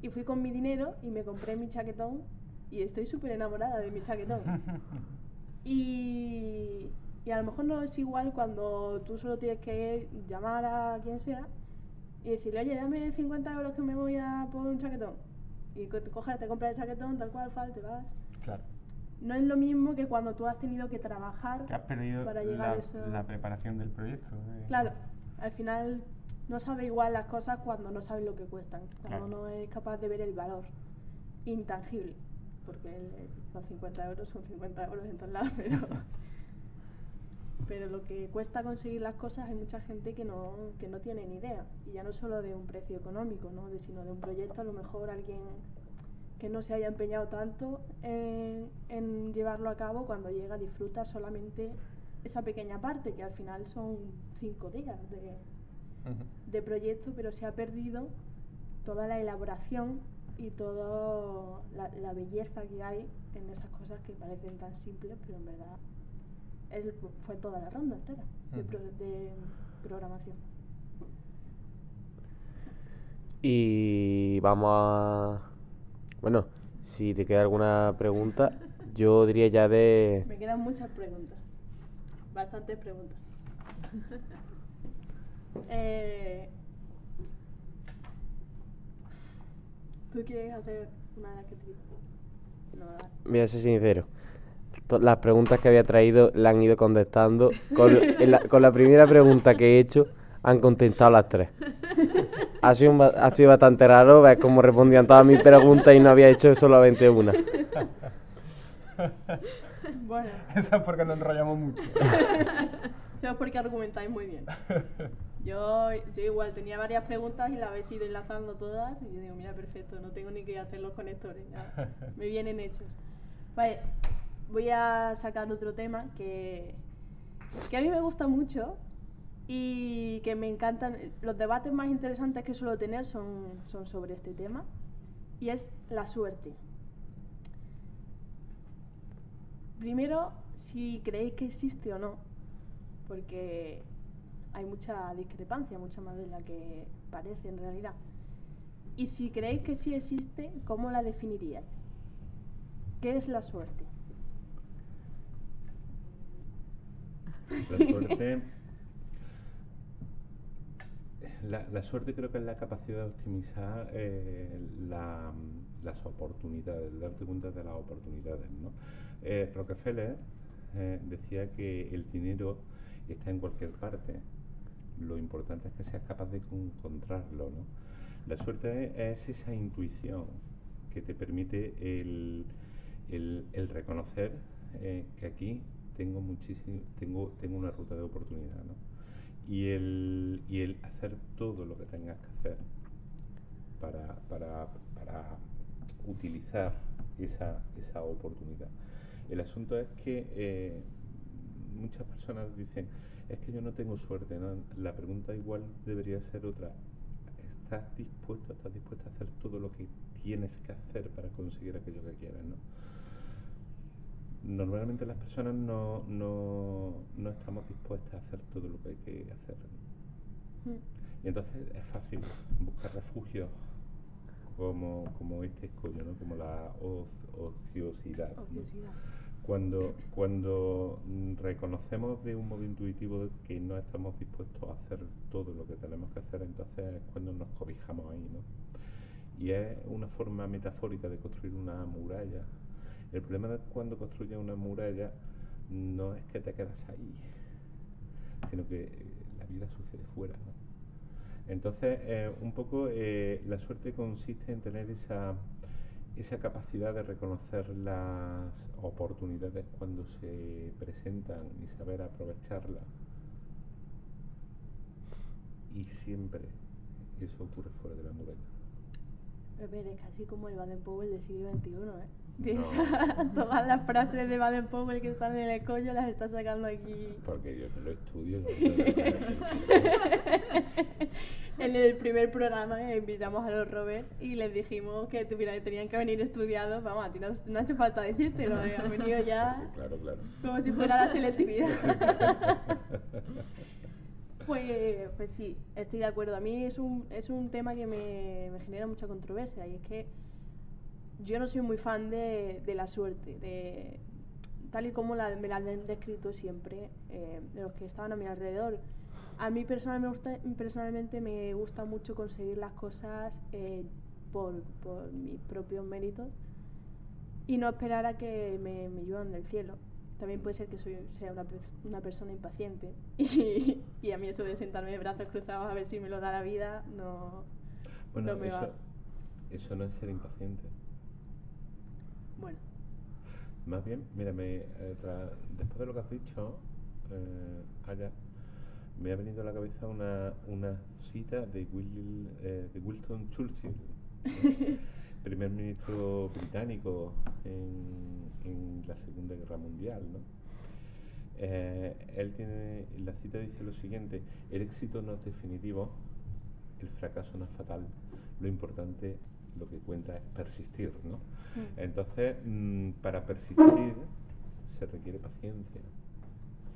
A: y fui con mi dinero y me compré mi chaquetón y estoy súper enamorada de mi chaquetón. *laughs* y, y a lo mejor no es igual cuando tú solo tienes que llamar a quien sea y decirle, oye, dame 50 euros que me voy a por un chaquetón. Y coges, te compras el chaquetón, tal cual, te vas.
D: Claro
A: no es lo mismo que cuando tú has tenido que trabajar
D: que has perdido para llegar la, a eso. la preparación del proyecto.
A: Eh. Claro, al final no sabe igual las cosas cuando no sabes lo que cuestan, cuando no es capaz de ver el valor intangible, porque los 50 euros son 50 euros en todos lados, *laughs* pero, pero lo que cuesta conseguir las cosas hay mucha gente que no, que no tiene ni idea, y ya no solo de un precio económico, ¿no? sino de un proyecto, a lo mejor alguien que no se haya empeñado tanto en, llevarlo a cabo, cuando llega disfruta solamente esa pequeña parte, que al final son cinco días de, proyecto, pero se ha perdido toda la elaboración y toda la, belleza que hay en esas cosas que parecen tan simples, pero en verdad fue toda la ronda entera de programación.
B: Y vamos a bueno, si te queda alguna pregunta, yo diría ya de...
A: Me quedan muchas preguntas. Bastantes preguntas. *laughs* eh, ¿Tú quieres hacer una de las que te
B: no, Voy a ser sincero. Las preguntas que había traído la han ido contestando. Con, *laughs* con la primera pregunta que he hecho, han contestado las tres. *laughs* ha sido, ha sido bastante raro ver cómo respondían todas mis preguntas y no había hecho solamente una. *laughs*
A: Bueno.
D: Eso es porque nos enrollamos mucho. *laughs*
A: Eso es porque argumentáis muy bien. *laughs* Yo, yo igual tenía varias preguntas y las habéis ido enlazando todas y yo digo, mira, perfecto, no tengo ni que hacer los conectores, ya me vienen hechos. Vale, voy a sacar otro tema que, que a mí me gusta mucho y que me encantan. Los debates más interesantes que suelo tener son, son sobre este tema y es la suerte. Primero, si creéis que existe o no, porque hay mucha discrepancia, mucha más de la que parece en realidad. Y si creéis que sí existe, ¿cómo la definiríais? ¿Qué es la suerte?
C: La suerte, *laughs* la, la suerte creo que es la capacidad de optimizar eh, la- las oportunidades, de darte cuenta de las oportunidades. ¿no? Eh, Rockefeller eh, decía que el dinero está en cualquier parte. Lo importante es que seas capaz de encontrarlo. ¿no? La suerte es esa intuición que te permite el, el- el reconocer que aquí tengo muchísimo, tengo, tengo una ruta de oportunidad, ¿no? Y el, y el hacer todo lo que tengas que hacer para, para, para utilizar esa, esa oportunidad. El asunto es que eh, muchas personas dicen, es que yo no tengo suerte, ¿no? La pregunta igual debería ser otra. ¿Estás dispuesto, estás dispuesta a hacer todo lo que tienes que hacer para conseguir aquello que quieres, ¿no? Normalmente las personas no, no, no estamos dispuestas a hacer todo lo que hay que hacer.
A: Mm.
C: Y entonces es fácil buscar refugios como, como este escollo, ¿no? como la ociosidad. ¿no?
A: Ociosidad.
C: Cuando, cuando reconocemos de un modo intuitivo que no estamos dispuestos a hacer todo lo que tenemos que hacer, entonces es cuando nos cobijamos ahí. ¿no? Y es una forma metafórica de construir una muralla. El problema de cuando construyes una muralla no es que te quedas ahí, sino que eh, la vida sucede fuera. ¿no? Entonces, eh, un poco eh, la suerte consiste en tener esa, esa capacidad de reconocer las oportunidades cuando se presentan y saber aprovecharlas. Y siempre eso ocurre fuera de la muralla.
A: Pepe, eres casi como el Baden Powell del siglo XXI, ¿eh? *laughs*
C: No.
A: todas las frases de Baden Powell que están en el escollo las estás sacando aquí.
C: Porque yo no lo estudio. no *laughs*
A: en el primer programa invitamos a los Roberts y les dijimos que tuviera- tenían que venir estudiados. Vamos, a ti no, no ha hecho falta decírtelo, eh, han venido ya *laughs*
C: claro, claro.
A: como si fuera la selectividad. Pues, pues sí, estoy de acuerdo. A mí es un, es un tema que me, me genera mucha controversia y es que yo no soy muy fan de, de la suerte, de, tal y como la, me la han descrito siempre eh, de los que estaban a mi alrededor. A mí personal me gusta, personalmente me gusta mucho conseguir las cosas eh, por, por mis propios méritos y no esperar a que me, me lluevan del cielo. También puede ser que soy, sea una, una persona impaciente *laughs* y, y a mí eso de sentarme de brazos cruzados a ver si me lo da la vida no,
C: Bueno,
A: no me
C: eso,
A: va.
C: eso no es ser impaciente.
A: Bueno,
C: Más bien, mira, me, eh, tra- después de lo que has dicho, eh, me ha venido a la cabeza una, una cita de, Will, eh, de Winston Churchill, *laughs* primer ministro británico en, en la Segunda Guerra Mundial. ¿no? Eh, él tiene, la cita dice lo siguiente, el éxito no es definitivo, el fracaso no es fatal, lo importante, lo que cuenta es persistir. ¿no?
A: Mm.
C: Entonces, mm, para persistir se requiere paciencia,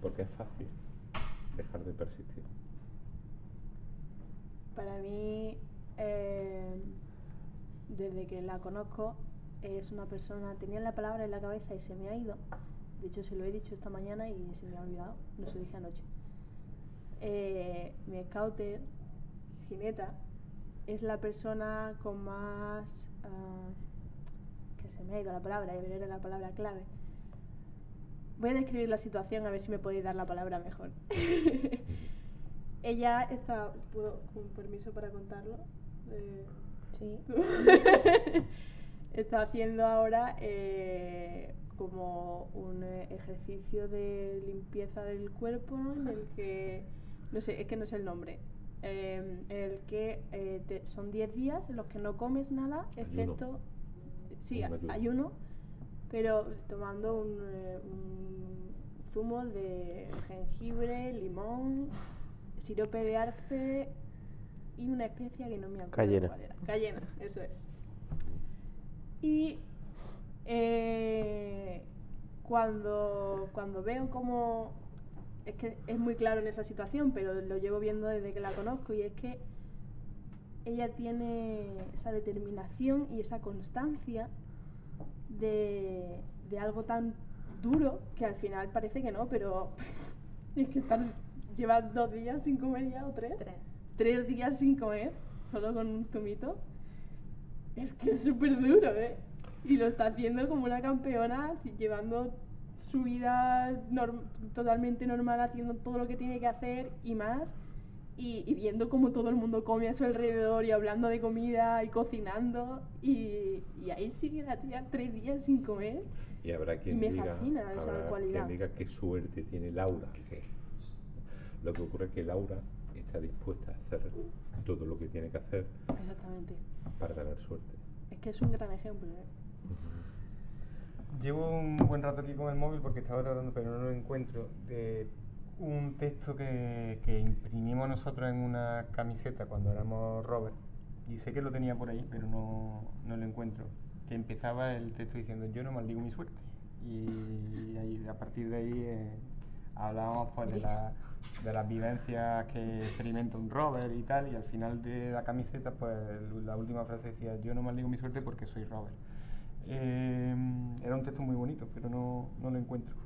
C: porque es fácil dejar de persistir.
A: para mí, eh, desde que la conozco, es una persona, tenía la palabra en la cabeza y se me ha ido. De hecho, se lo he dicho esta mañana y se me ha olvidado, no se lo dije anoche. Eh, mi scouter, Gineta, es la persona con más... ah, que se me ha ido la palabra, y era la palabra clave. Voy a describir la situación a ver si me podéis dar la palabra mejor. *laughs* Ella está, ¿puedo, con permiso para contarlo? Eh,
E: Sí.
A: tú. *laughs* está haciendo ahora eh, como un eh, ejercicio de limpieza del cuerpo en el que, no sé, es que no sé el nombre. Eh, en el que eh, te- son 10 días en los que no comes nada, excepto. Sí,
C: ayuno.
A: ayuno, pero tomando un, eh, un zumo de jengibre, limón, sirope de arce y una especia que no me acuerdo
B: Cayena.
A: cuál era. Cayena, eso es. Y eh, cuando, cuando veo como... Es que es muy claro en esa situación, pero lo llevo viendo desde que la conozco y es que ella tiene esa determinación y esa constancia de, de algo tan duro que al final parece que no, pero *laughs* es que estar, lleva dos días sin comer ya o tres.
E: Tres.
A: Tres días sin comer, solo con un zumito. Es que es súper duro, ¿eh? Y lo está haciendo como una campeona, llevando su vida norm- totalmente normal, haciendo todo lo que tiene que hacer y más. Y, y viendo cómo todo el mundo come a su alrededor y hablando de comida y cocinando. Y, y ahí sigue la tía tres días sin comer.
C: Y habrá quien
A: me
C: diga,
A: fascina esa
C: habrá
A: cualidad.
C: quien diga qué suerte tiene Laura. que lo que ocurre es que Laura está dispuesta a hacer todo lo que tiene que hacer
A: Exactamente.
C: para ganar suerte.
A: Es que es un gran ejemplo, ¿eh?
D: Llevo un buen rato aquí con el móvil porque estaba tratando, pero no lo encuentro, de un texto que, que imprimimos nosotros en una camiseta cuando éramos Robert. Y sé que lo tenía por ahí, pero no, no lo encuentro. Que empezaba el texto diciendo, yo no maldigo mi suerte. Y ahí, a partir de ahí eh, hablábamos pues, de, la- de las vivencias que experimenta un Robert y tal. Y al final de la camiseta, pues la última frase decía, yo no maldigo mi suerte porque soy Robert. Eh, era un texto muy bonito, pero no, no lo encuentro.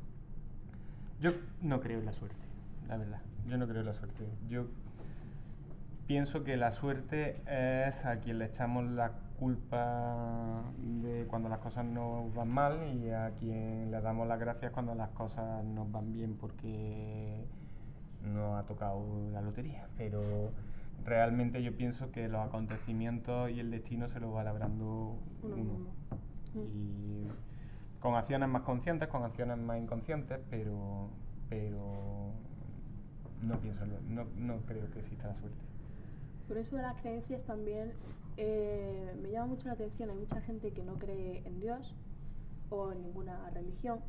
D: Yo no creo en la suerte, la verdad. Yo no creo en la suerte. Yo pienso que la suerte es a quien le echamos la culpa de cuando las cosas nos van mal y a quien le damos las gracias cuando las cosas nos van bien porque nos ha tocado la lotería. Pero realmente yo pienso que los acontecimientos y el destino se los va labrando
A: Uno
D: uno. Y con acciones más conscientes, con acciones más inconscientes, pero, pero no pienso, no, no creo que exista la suerte.
A: Por eso de las creencias también eh, me llama mucho la atención. Hay mucha gente que no cree en Dios o en ninguna religión.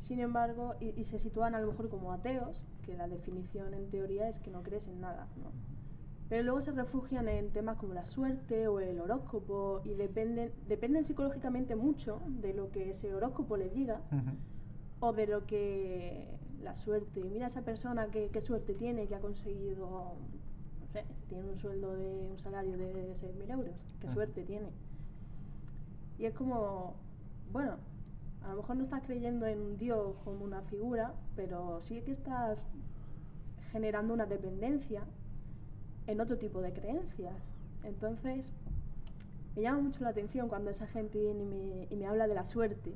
A: Sin embargo, y, y se sitúan a lo mejor como ateos, que la definición en teoría es que no crees en nada, ¿no? Pero luego se refugian en temas como la suerte o el horóscopo y dependen, dependen psicológicamente mucho de lo que ese horóscopo les diga o de lo que la suerte. Mira esa persona que, qué suerte tiene, que ha conseguido, no sé, tiene un sueldo de un salario de 6.000 euros, qué
D: Ah.
A: suerte tiene. Y es como, bueno, a lo mejor no estás creyendo en un Dios como una figura, pero sí que estás generando una dependencia en otro tipo de creencias. Entonces, me llama mucho la atención cuando esa gente viene y me, y me habla de la suerte.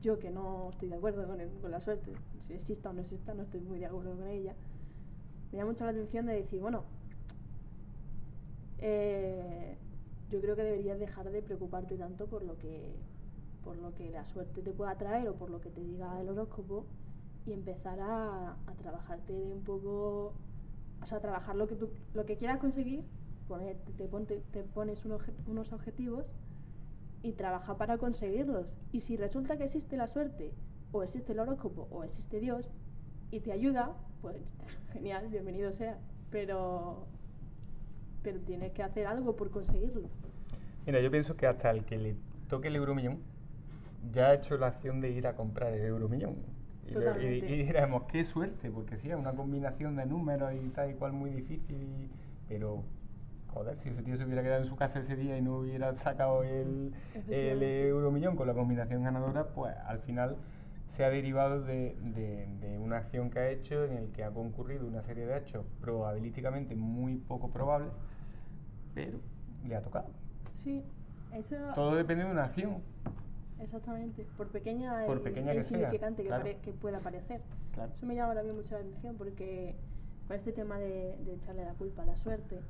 A: Yo que no estoy de acuerdo con, con la suerte, si exista o no exista, no estoy muy de acuerdo con ella. Me llama mucho la atención de decir, bueno, eh, yo creo que deberías dejar de preocuparte tanto por lo que por lo que la suerte te pueda traer o por lo que te diga el horóscopo y empezar a, a trabajarte de un poco o sea trabajar lo que tú lo que quieras conseguir te, te pones un obje- unos objetivos y trabaja para conseguirlos. Y si resulta que existe la suerte o existe el horóscopo o existe Dios y te ayuda pues *laughs* genial bienvenido sea. Pero pero tienes que hacer algo por conseguirlo.
D: Mira, yo pienso que hasta el que le toque el euromillón ya ha hecho la acción de ir a comprar el euromillón. Y, le- y- diremos, qué suerte, porque sí, es una combinación de números y tal y cual muy difícil, y- pero joder, si ese tío se hubiera quedado en su casa ese día y no hubiera sacado el, el euromillón con la combinación ganadora, pues al final se ha derivado de, de- de una acción que ha hecho en el que ha concurrido una serie de hechos probabilísticamente muy poco probables, pero le ha tocado.
A: sí eso
D: Todo depende de una acción.
A: Exactamente, por pequeña
D: Por pequeña
A: e
D: que
A: insignificante que,
D: claro.
A: pare- que pueda parecer.
D: Claro.
A: Eso me llama también mucho la atención porque con este tema de, de echarle la culpa a la suerte,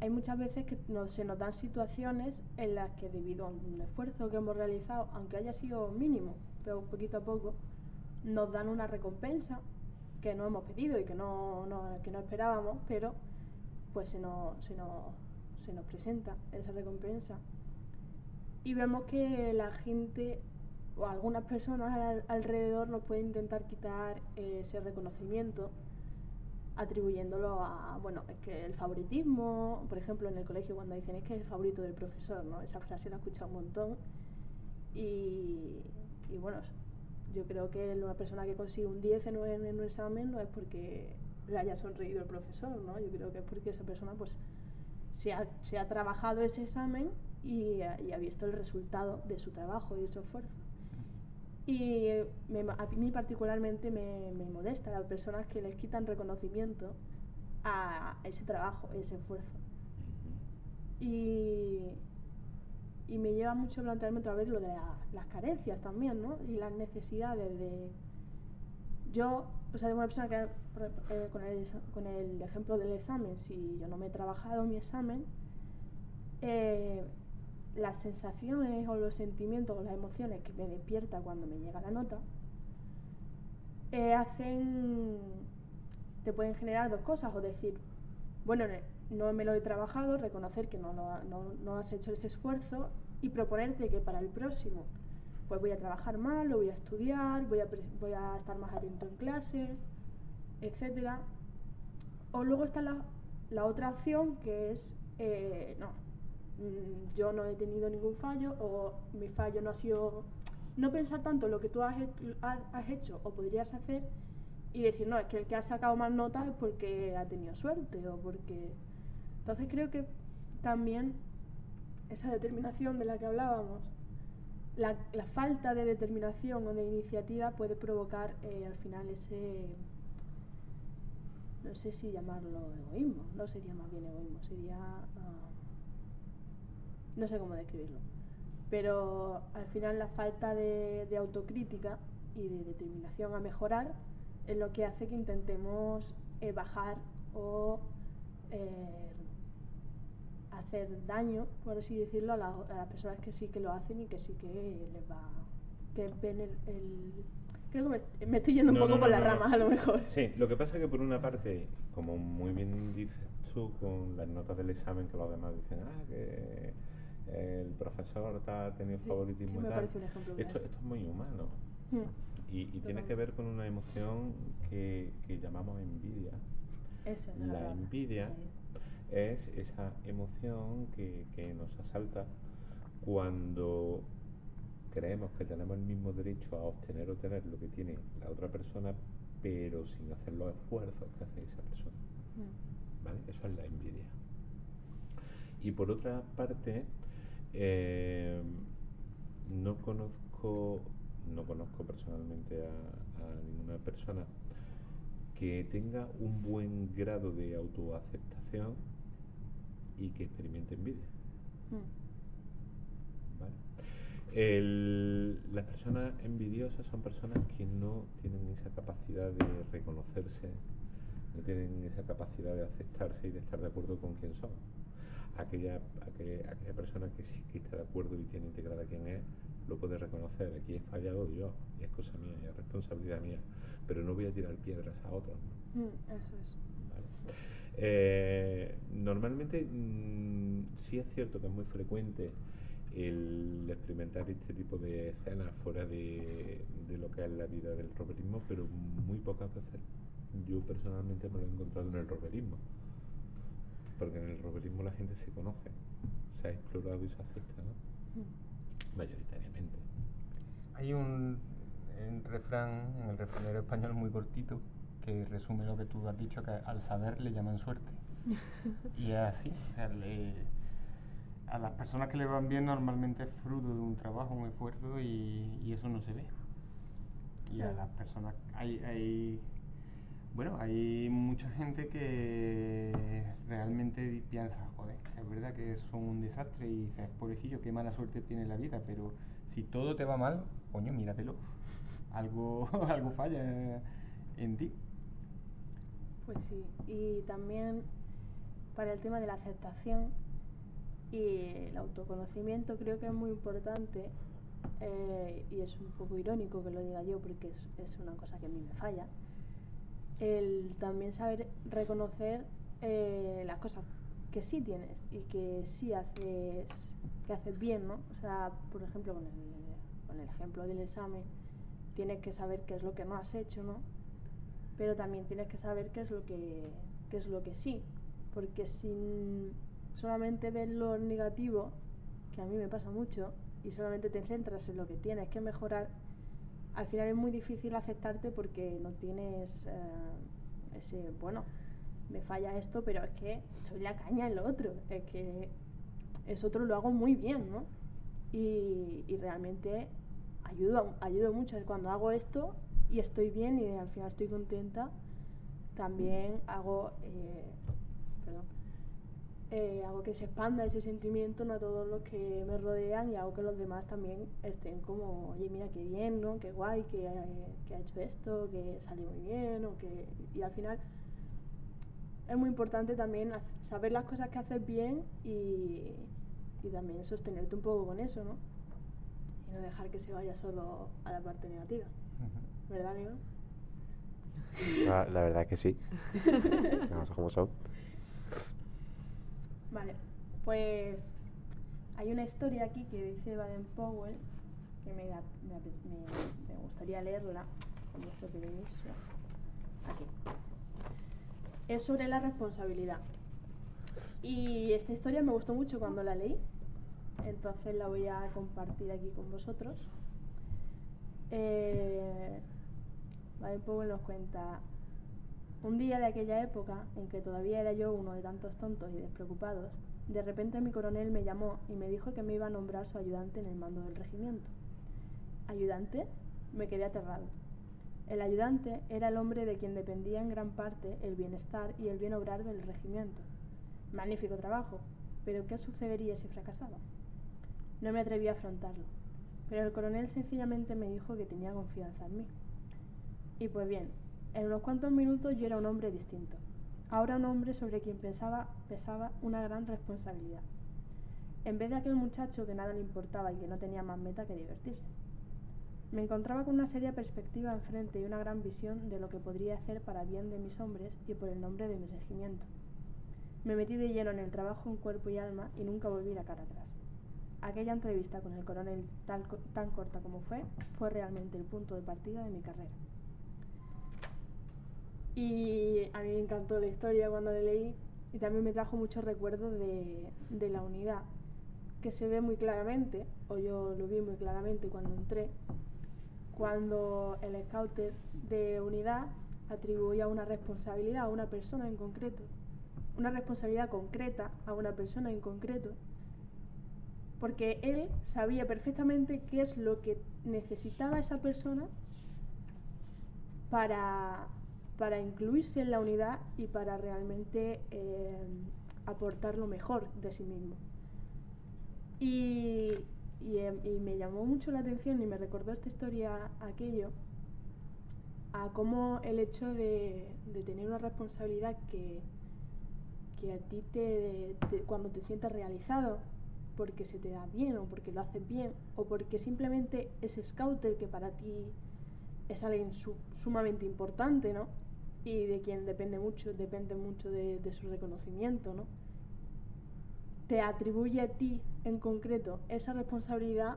A: hay muchas veces que nos- se nos dan situaciones en las que debido a un esfuerzo que hemos realizado, aunque haya sido mínimo, pero poquito a poco, nos dan una recompensa que no hemos pedido y que no, no- que no esperábamos, pero pues se nos, se nos, se nos presenta esa recompensa. Y vemos que la gente o algunas personas al- alrededor nos pueden intentar quitar ese reconocimiento atribuyéndolo a, bueno, es que el favoritismo, por ejemplo, en el colegio cuando dicen es que es el favorito del profesor, ¿no? Esa frase la he escuchado un montón y, y bueno, yo creo que una persona que consigue un 10 en un, en un examen no es porque le haya sonreído el profesor, ¿no? Yo creo que es porque esa persona pues se ha, se ha trabajado ese examen y, y ha visto el resultado de su trabajo y de su esfuerzo. Y me- a mí particularmente me, me molesta las personas que les quitan reconocimiento a ese trabajo, ese esfuerzo. Y, y me lleva mucho a plantearme otra vez lo de la- las carencias también, ¿no? Y las necesidades de... Yo, o sea, de una persona que, eh, con, el, con el ejemplo del examen, si yo no me he trabajado mi examen, eh, las sensaciones o los sentimientos o las emociones que me despierta cuando me llega la nota, eh, hacen, te pueden generar dos cosas, o decir, bueno, ne- no me lo he trabajado, reconocer que no, lo- no, no has hecho ese esfuerzo y proponerte que para el próximo pues voy a trabajar más, lo voy a estudiar, voy a, voy a estar más atento en clase, etcétera. O luego está la, la otra opción que es, eh, no, mm, yo no he tenido ningún fallo o mi fallo no ha sido, no pensar tanto lo que tú has, he- has- has hecho o podrías hacer y decir, no, es que el que ha sacado más notas es porque ha tenido suerte o porque... Entonces creo que también esa determinación de la que hablábamos, la, falta de determinación o de iniciativa puede provocar eh, al final ese, no sé si llamarlo egoísmo, no sería más bien egoísmo, sería, ah, no sé cómo describirlo, pero al final la falta de, de autocrítica y de determinación a mejorar es lo que hace que intentemos eh, bajar o eh, hacer daño, por así decirlo, a, la- a las personas que sí que lo hacen y que sí que les va, que ven el, el- creo que me, me estoy yendo un
C: No,
A: poco
C: no,
A: por las ramas a lo mejor.
C: Sí, lo que pasa es que por una parte, como muy bien dices tú, con las notas del examen, que los demás dicen, ah, que el profesor ta- ha tenido favoritismo y tal. Esto, esto es muy humano.
A: Mm.
C: Y, y tiene que ver con una emoción que, que llamamos envidia.
A: Eso es
C: La
A: palabra.
C: envidia es esa emoción que, que nos asalta cuando creemos que tenemos el mismo derecho a obtener o tener lo que tiene la otra persona, pero sin hacer los esfuerzos que hace esa persona.
A: Mm.
C: ¿vale? Eso es la envidia. Y por otra parte, eh, no conozco, no conozco personalmente a, a ninguna persona que tenga un buen grado de autoaceptación y que experimente envidia.
A: Mm.
C: ¿vale? El- las personas envidiosas son personas que no tienen esa capacidad de reconocerse, no tienen esa capacidad de aceptarse y de estar de acuerdo con quién son. Aquella, aquella, aquella persona que sí que está de acuerdo y tiene integrada quién es, lo puede reconocer. Aquí he fallado yo, y es cosa mía, y es responsabilidad mía, pero no voy a tirar piedras a otros. ¿no?
A: Mm, Eso es.
C: ¿vale? Eh, normalmente mm, sí es cierto que es muy frecuente el experimentar este tipo de escenas fuera de, de lo que es la vida del roverismo, pero muy pocas veces yo personalmente me lo he encontrado en el roverismo. Porque en el roverismo la gente se conoce, se ha explorado y se acepta, ¿no?
A: Mm.
C: Mayoritariamente.
D: Hay un, un refrán en el refranero español muy cortito que resume lo que tú has dicho, que al saber le llaman suerte. *laughs* Y es así, o sea, le- a las personas que le van bien normalmente es fruto de un trabajo, un esfuerzo y, y eso no se ve. Y a las personas, hay, hay, bueno, hay mucha gente que realmente piensa, joder, es verdad que son un desastre y dices, pobrecillo, qué mala suerte tiene la vida, pero si todo te va mal, coño, míratelo. Algo, *laughs* algo falla en ti.
A: Pues sí, y también para el tema de la aceptación y el autoconocimiento creo que es muy importante eh, y es un poco irónico que lo diga yo porque es, es una cosa que a mí me falla, el también saber reconocer eh, las cosas que sí tienes y que sí haces, que haces bien, ¿no? O sea, por ejemplo, con el, con el ejemplo del examen, tienes que saber qué es lo que no has hecho, ¿no? Pero también tienes que saber qué es lo que, qué es lo que sí. Porque si solamente ves lo negativo, que a mí me pasa mucho, y solamente te centras en lo que tienes que mejorar, al final es muy difícil aceptarte porque no tienes eh, ese, bueno, me falla esto, pero es que soy la caña en otro, es que es otro lo hago muy bien, ¿no? Y, realmente ayudo, ayudo mucho cuando hago esto y estoy bien y al final estoy contenta, también hago, eh, eh, hago que se expanda ese sentimiento ¿no? a todos los que me rodean y hago que los demás también estén como, oye, mira qué bien, ¿no? Qué guay, que, que ha hecho esto, que salió muy bien, o que... Y al final es muy importante también saber las cosas que haces bien y, y también sostenerte un poco con eso, ¿no? Y no dejar que se vaya solo a la parte negativa. ¿Verdad, Leo?
B: La, la verdad es que sí. *laughs* Vamos a como son.
A: Vale, pues hay una historia aquí que dice Baden Powell que me, da- me me- gustaría leerla. con vuestro permiso. Aquí. Es sobre la responsabilidad. Y esta historia me gustó mucho cuando la leí, entonces la voy a compartir aquí con vosotros. Eh, Baden Powell nos cuenta un día de aquella época, en que todavía era yo uno de tantos tontos y despreocupados, de repente mi coronel me llamó y me dijo que me iba a nombrar su ayudante en el mando del regimiento. ¿Ayudante? Me quedé aterrado. El ayudante era el hombre de quien dependía en gran parte el bienestar y el bien obrar del regimiento. Magnífico trabajo, pero ¿qué sucedería si fracasaba? No me atreví a afrontarlo, pero el coronel sencillamente me dijo que tenía confianza en mí. Y pues bien, en unos cuantos minutos yo era un hombre distinto. Ahora un hombre sobre quien pensaba, pesaba una gran responsabilidad. En vez de aquel muchacho que nada le importaba y que no tenía más meta que divertirse. Me encontraba con una seria perspectiva enfrente y una gran visión de lo que podría hacer para bien de mis hombres y por el nombre de mi regimiento. Me metí de lleno en el trabajo en cuerpo y alma y nunca volví la cara atrás. Aquella entrevista con el coronel tan corta como fue, fue realmente el punto de partida de mi carrera. Y a mí me encantó la historia cuando la leí. Y también me trajo muchos recuerdos de, de la unidad, que se ve muy claramente, o yo lo vi muy claramente cuando entré, cuando el scouter de unidad atribuía una responsabilidad a una persona en concreto, una responsabilidad concreta a una persona en concreto, porque él sabía perfectamente qué es lo que necesitaba esa persona para, para incluirse en la unidad y para realmente eh, aportar lo mejor de sí mismo. Em, y me llamó mucho la atención y me recordó esta historia aquello, a cómo el hecho de, tener una responsabilidad que, que a ti te, cuando te sientas realizado, porque se te da bien o porque lo haces bien o porque simplemente ese scouter que para ti es alguien su- sumamente importante, ¿no? Y de quien depende mucho, depende mucho de, de su reconocimiento, ¿no? Te atribuye a ti en concreto esa responsabilidad,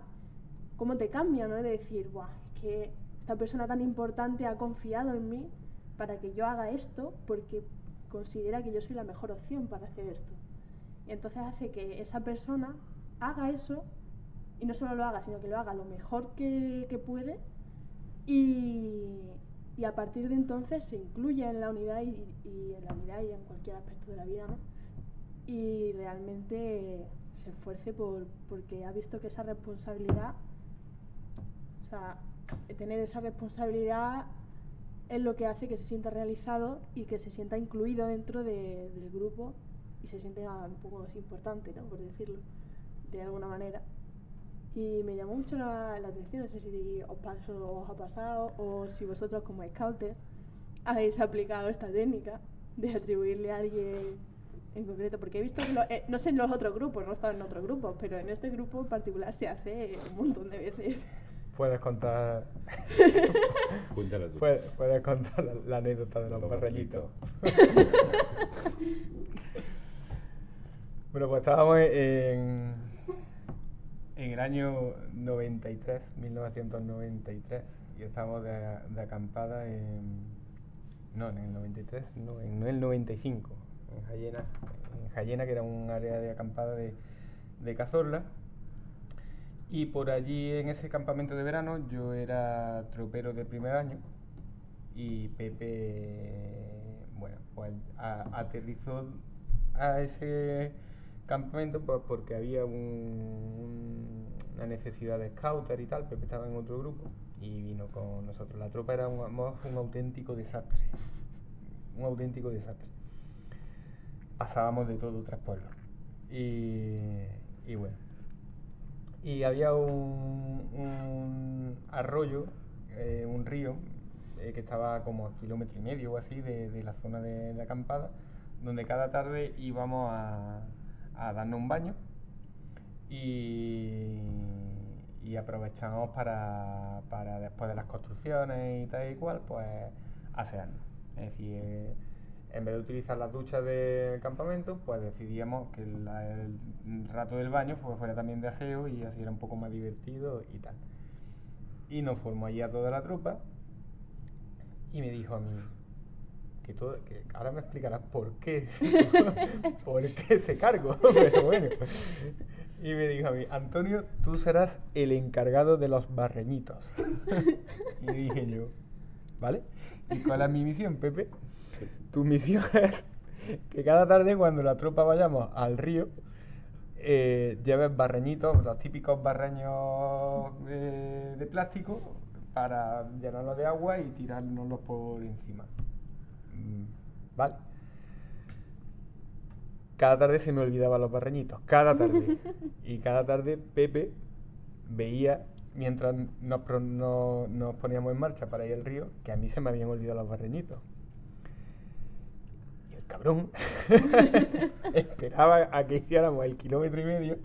A: ¿cómo te cambia, ¿no? De decir, Buah, es que esta persona tan importante ha confiado en mí para que yo haga esto porque considera que yo soy la mejor opción para hacer esto. Y entonces hace que esa persona haga eso y no solo lo haga, sino que lo haga lo mejor que, que puede y, y a partir de entonces se incluye en la unidad y, en la unidad y en cualquier aspecto de la vida, ¿no? Y realmente se esfuerce por, porque ha visto que esa responsabilidad, o sea, tener esa responsabilidad es lo que hace que se sienta realizado y que se sienta incluido dentro de- del grupo y se sienta un poco más importante, ¿no? Por decirlo, de alguna manera. Y me llamó mucho la, la atención, no sé si os, pasó, os ha pasado o si vosotros como scouters habéis aplicado esta técnica de atribuirle a alguien en concreto, porque he visto que, lo- eh, no sé en los otros grupos, no he estado en otros grupos, pero en este grupo en particular se hace un montón de veces.
D: puedes contar. *laughs* Puedes, puedes contar la, la anécdota de los, barreñitos. *laughs* bueno, pues estábamos en, en el año 93, 1993, y estábamos de, de acampada en. No, en el 93, no, en el 95, en Jayena, en Jayena, que era un área de acampada de, Cazorla. Y por allí en ese campamento de verano yo era tropero de primer año y Pepe, bueno, pues aterrizó a ese campamento pues porque había un- un- una necesidad de scouter y tal, Pepe estaba en otro grupo y vino con nosotros. La tropa era un, auténtico desastre, un auténtico desastre. Pasábamos de todo tras pueblos. Y, bueno, y había un, arroyo, eh, un río, eh, que estaba como a kilómetro y medio o así de, de la zona de, de acampada, donde cada tarde íbamos a, a darnos un baño y, aprovechábamos para, para después de las construcciones y tal y cual, pues asearnos. Es decir, eh, en vez de utilizar las duchas del campamento, pues decidíamos que el rato del baño fu- fuera también de aseo y así era un poco más divertido y tal. Y nos formó allí a toda la tropa y me dijo a mí que, todo, que ahora me explicarás por qué, *laughs* por qué ese cargo, *laughs* pero bueno. Y me dijo a mí, Antonio, tú serás el encargado de los barreñitos. y dije yo, ¿vale? ¿Y cuál es mi misión, Pepe? Tu misión *laughs* es que cada tarde cuando la tropa vayamos al río, eh, lleves barreñitos, los típicos barreños eh, de plástico, para llenarlos de agua y tirárnoslos por encima. Mm, ¿Vale? Cada tarde se me olvidaban los barreñitos, cada tarde. *laughs* Y cada tarde Pepe veía, mientras nos, pro- no- nos poníamos en marcha para ir al río, que a mí se me habían olvidado los barreñitos. Y el cabrón *laughs* esperaba a que hiciéramos el kilómetro y medio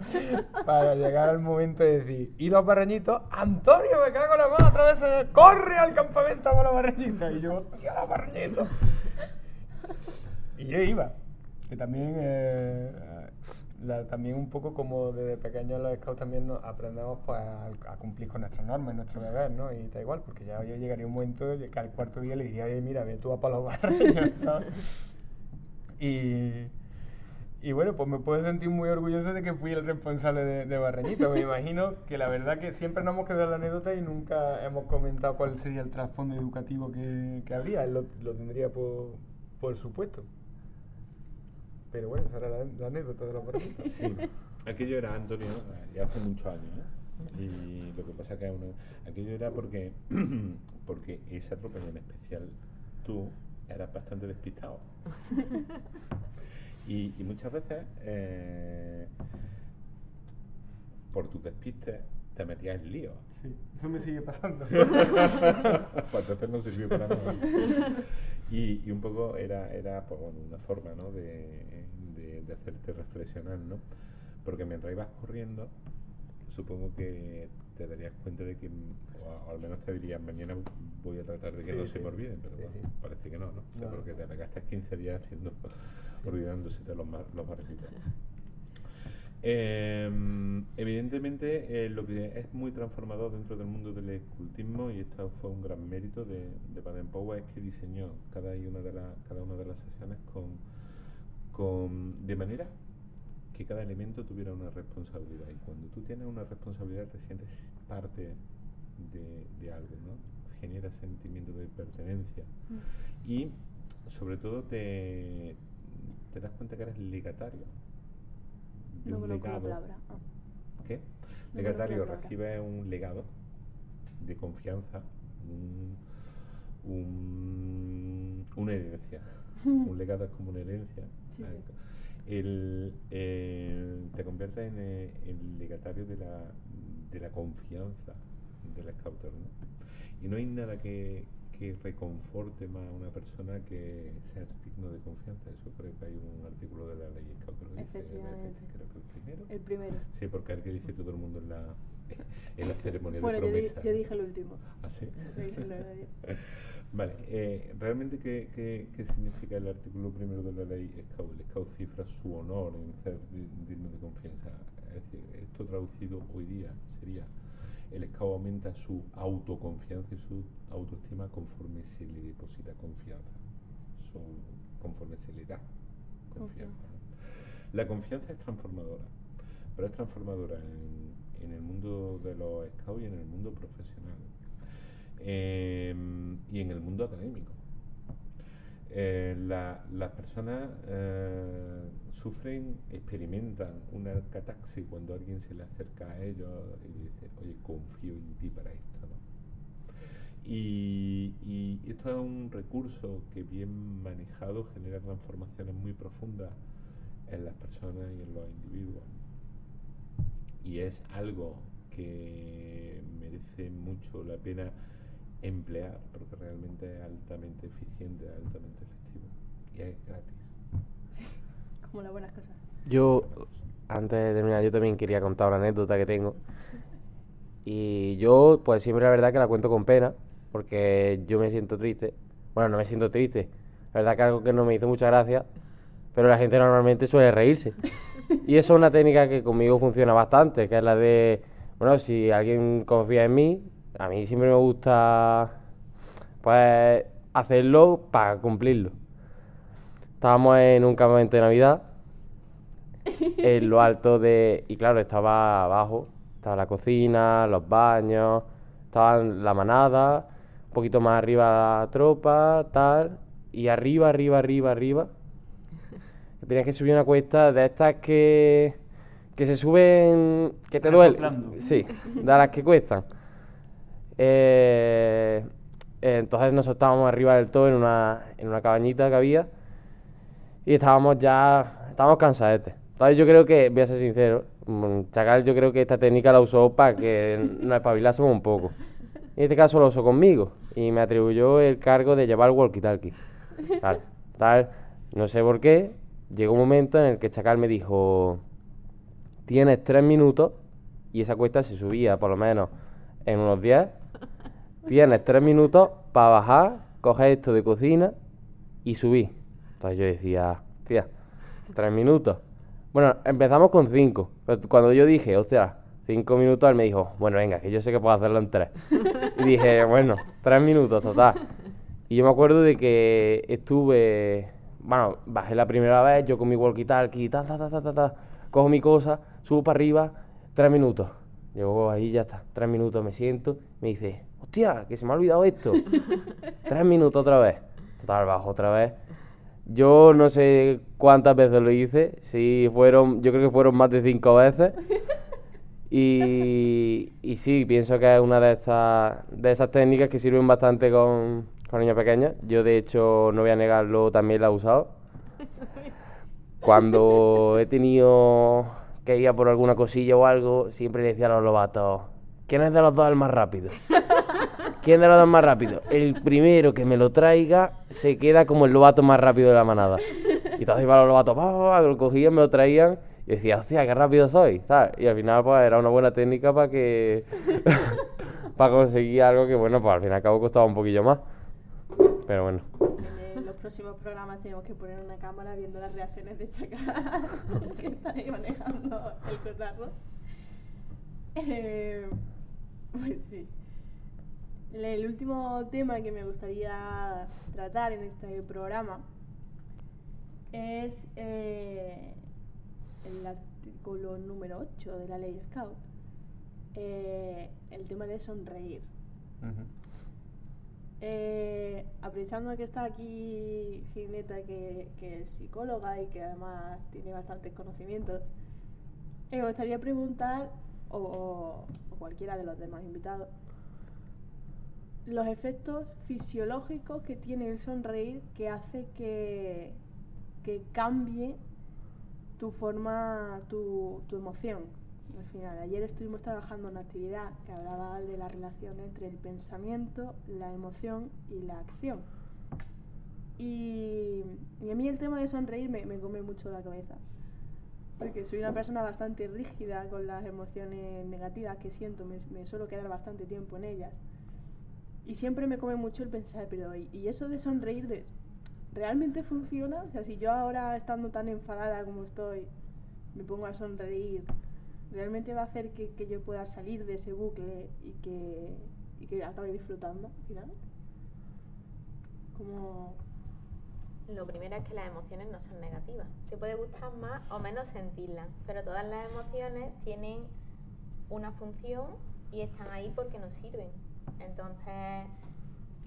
D: para llegar al momento de decir, ¿y los barreñitos? Antonio, me cago en la mano otra vez, corre al campamento con los barreñitos. Y yo, tío, los barreñitos. *laughs* Y yo iba, que también, eh, la- también un poco como desde pequeños los scouts también nos aprendemos pues, a, a cumplir con nuestras normas, nuestro deber, ¿no? Y da igual, porque ya yo llegaría un momento que al cuarto día le diría, mira, ve tú a barreños, *laughs* ¿sabes? Y, y bueno, pues me puedo sentir muy orgulloso de que fui el responsable de, de Barreñito. Me imagino que la verdad que siempre nos hemos quedado la anécdota y nunca hemos comentado cuál sería el trasfondo educativo que, que habría. Él lo, lo tendría por, por supuesto. Pero bueno, esa era la, la anécdota de los *laughs* Barreñitos.
C: Sí, aquello era Antonio, ya hace muchos años, ¿eh? Y lo que pasa que uno, aquello era porque, *clears throat* porque esa tropa y en especial tú eras bastante despistado. *laughs* Y, y muchas veces, eh, por tus despistes, te metías en líos.
D: Sí, eso me sigue pasando. *laughs*
C: pues entonces no sirvió para nada. Y, y un poco era, era pues, bueno, una forma ¿no? de, de- de hacerte reflexionar, ¿no? Porque mientras ibas corriendo, supongo que te darías cuenta de que, o al menos te dirías, mañana voy a tratar de que
D: Sí,
C: no
D: sí.
C: se me olviden, pero
D: Sí,
C: bueno, parece que no, ¿no? O sea,
D: No.
C: porque te pegaste 15 días haciendo, olvidándose de los, mar- los barritos. Em, evidentemente, eh, lo que es muy transformador dentro del mundo del escultismo, y esto fue un gran mérito de, de Baden Powell, es que diseñó cada, una, de la- cada una de las sesiones con, con, de manera que cada elemento tuviera una responsabilidad. Y cuando tú tienes una responsabilidad, te sientes parte de, de algo, ¿no? Genera sentimiento de pertenencia. Y sobre todo te, te das cuenta que eres legatario de
A: No
C: un legado.
A: palabra. Ah.
C: ¿Qué?
A: No
C: Legatario recibe un legado de confianza, un- un- una herencia. *laughs* un legado es como una herencia.
A: Sí.
C: El, eh, te conviertes en eh, el legatario de la, de la confianza del scouter. ¿no? Y no hay nada que, que reconforte más a una persona que ser digno de confianza. Eso creo que hay un artículo de la ley Scout que lo dice.
A: Efectivamente.
C: Creo que el primero.
A: El primero.
C: Sí, porque es el que dice todo el mundo en la, *laughs* en la ceremonia
A: Bueno,
C: de promesa.
A: yo dije el último.
C: ¿Ah, sí? *laughs* Vale, eh, ¿realmente qué, qué, qué significa el artículo primero de la ley Scout? El Scout cifra su honor en ser di- digno de confianza. Es decir, esto traducido hoy día sería, el Scout aumenta su autoconfianza y su autoestima conforme se le deposita confianza. Su- conforme se le da confianza. La confianza es transformadora, pero es transformadora en, en el mundo de los Scouts y en el mundo profesional. Em, y en el mundo académico. Eh, la- las personas eh, sufren, experimentan una cataxis cuando alguien se le acerca a ellos y dice, oye, confío en ti para esto. y esto es un recurso que bien manejado genera transformaciones muy profundas en las personas y en los individuos. Y es algo que merece mucho la pena emplear porque realmente es altamente eficiente, altamente efectivo y es gratis.
A: Como las buenas cosas.
B: Yo, antes de terminar, yo también quería contar una anécdota que tengo. Y yo, pues siempre la verdad que la cuento con pena, porque yo me siento triste. Bueno, no me siento triste. La verdad que algo que no me hizo mucha gracia, pero la gente normalmente suele reírse. Y eso es una técnica que conmigo funciona bastante, que es la de, bueno, si alguien confía en mí, a mí siempre me gusta, pues, hacerlo para cumplirlo. Estábamos en un campamento de Navidad *laughs* en lo alto de... Y claro, estaba abajo, estaba la cocina, los baños, estaba la manada, un poquito más arriba la tropa, tal, y arriba, arriba, arriba, arriba. *laughs* Tenías que subir una cuesta de estas que... Que se suben... Que te duele.
D: Resoplando.
B: Sí, de las que cuestan. Eh, entonces nosotros estábamos arriba del todo en una, en una cabañita que había y estábamos ya, estábamos cansadetes. Entonces yo creo que, voy a ser sincero, mm, Chacal yo creo que esta técnica la usó para que *laughs* nos espabilásemos un poco. En este caso lo usó conmigo y me atribuyó el cargo de llevar el walkie-talkie. Tal, tal, no sé por qué, llegó un momento en el que Chacal me dijo, tienes tres minutos y esa cuesta se subía por lo menos en unos 10. Tienes tres minutos para bajar, coger esto de cocina y subir. Entonces yo decía, tía, tres minutos. Bueno, empezamos con cinco. Pero cuando yo dije, hostia, cinco minutos, él me dijo, bueno, venga, que yo sé que puedo hacerlo en tres. Y dije, *laughs* bueno, tres minutos, total. Y yo me acuerdo de que estuve, bueno, bajé la primera vez, yo con mi walkie-talkie, ta, ta, ta, ta, ta, ta, cojo mi cosa, subo para arriba, tres minutos. Llego ahí, ya está, tres minutos, me siento, me dice, hostia, que se me ha olvidado esto. *laughs* tres minutos otra vez. Total, bajo otra vez. Yo no sé cuántas veces lo hice, si fueron, yo creo que fueron más de cinco veces. *laughs* Y, y sí, pienso que es una de estas de esas técnicas que sirven bastante con, con niños pequeños. Yo de hecho, no voy a negarlo, también la he usado. Cuando he tenido que ir a por alguna cosilla o algo, siempre le decía a los lobatos, ¿quién es de los dos el más rápido? ¿Quién de los dos más rápido? El primero que me lo traiga se queda como el lobato más rápido de la manada. Y entonces iban los lobatos, pa, pa, que lo cogían, me lo traían y decía, hostia, qué rápido soy, ¿sabes? Y al final pues era una buena técnica para que... *laughs* para conseguir algo que, bueno, pues al fin y al cabo costaba un poquillo más. Pero bueno.
A: En los próximos programas tenemos que poner una cámara viendo las reacciones de Chacal, *laughs* que está ahí manejando el cotarro. Eh, pues sí. El último tema que me gustaría tratar en este programa es eh, el artículo número 8 de la ley Scout, eh, el tema de sonreír.
D: Ujú.
A: Eh, aprovechando que está aquí Gineta, que, que es psicóloga y que además tiene bastantes conocimientos, me gustaría preguntar, o cualquiera de los demás invitados, los efectos fisiológicos que tiene el sonreír que hace que, que cambie tu forma, tu, tu emoción. Al final, ayer estuvimos trabajando en una actividad que hablaba de la relación entre el pensamiento, la emoción y la acción. Y, a mí el tema de sonreír me, me come mucho la cabeza. Porque soy una persona bastante rígida con las emociones negativas que siento, me, me suelo quedar bastante tiempo en ellas. Y siempre me come mucho el pensar, pero ¿y, y eso de sonreír de, realmente funciona? O sea, si yo ahora estando tan enfadada como estoy, me pongo a sonreír, ¿realmente va a hacer que, que yo pueda salir de ese bucle y que, y que acabe disfrutando al final? Como...
E: Lo primero es que las emociones no son negativas. Te puede gustar más o menos sentirlas, pero todas las emociones tienen una función y están ahí porque nos sirven. Entonces,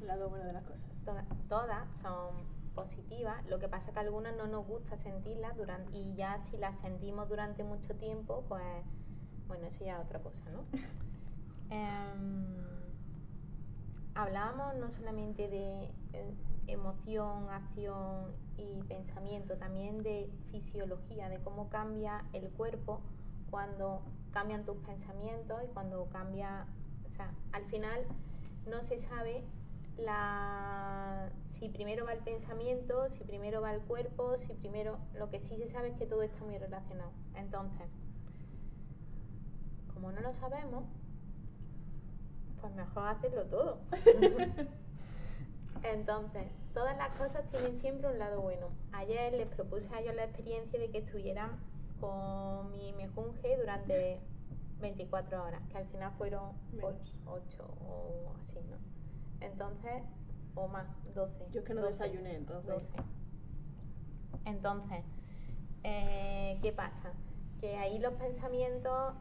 A: lado bueno de las cosas.
E: todas, todas son positivas. Lo que pasa es que algunas no nos gusta sentirlas durante, y ya si las sentimos durante mucho tiempo, pues bueno, eso ya es otra cosa, ¿no? *laughs* Em, hablábamos no solamente de eh, emoción, acción y pensamiento, también de fisiología, de cómo cambia el cuerpo cuando cambian tus pensamientos y cuando cambia, sea, al final no se sabe la, si primero va el pensamiento, si primero va el cuerpo, si primero, lo que sí se sabe es que todo está muy relacionado. Entonces, como no lo sabemos, pues mejor hacerlo todo. *laughs* Entonces, todas las cosas tienen siempre un lado bueno. Ayer les propuse a ellos la experiencia de que estuvieran con mi mejunje durante 24 horas, que al final fueron
A: Menos.
E: 8 o así, ¿no? Entonces, o más, 12.
A: Yo es que no
E: 12,
A: desayuné, entonces.
E: 12. Entonces, eh, ¿qué pasa? Que ahí los pensamientos,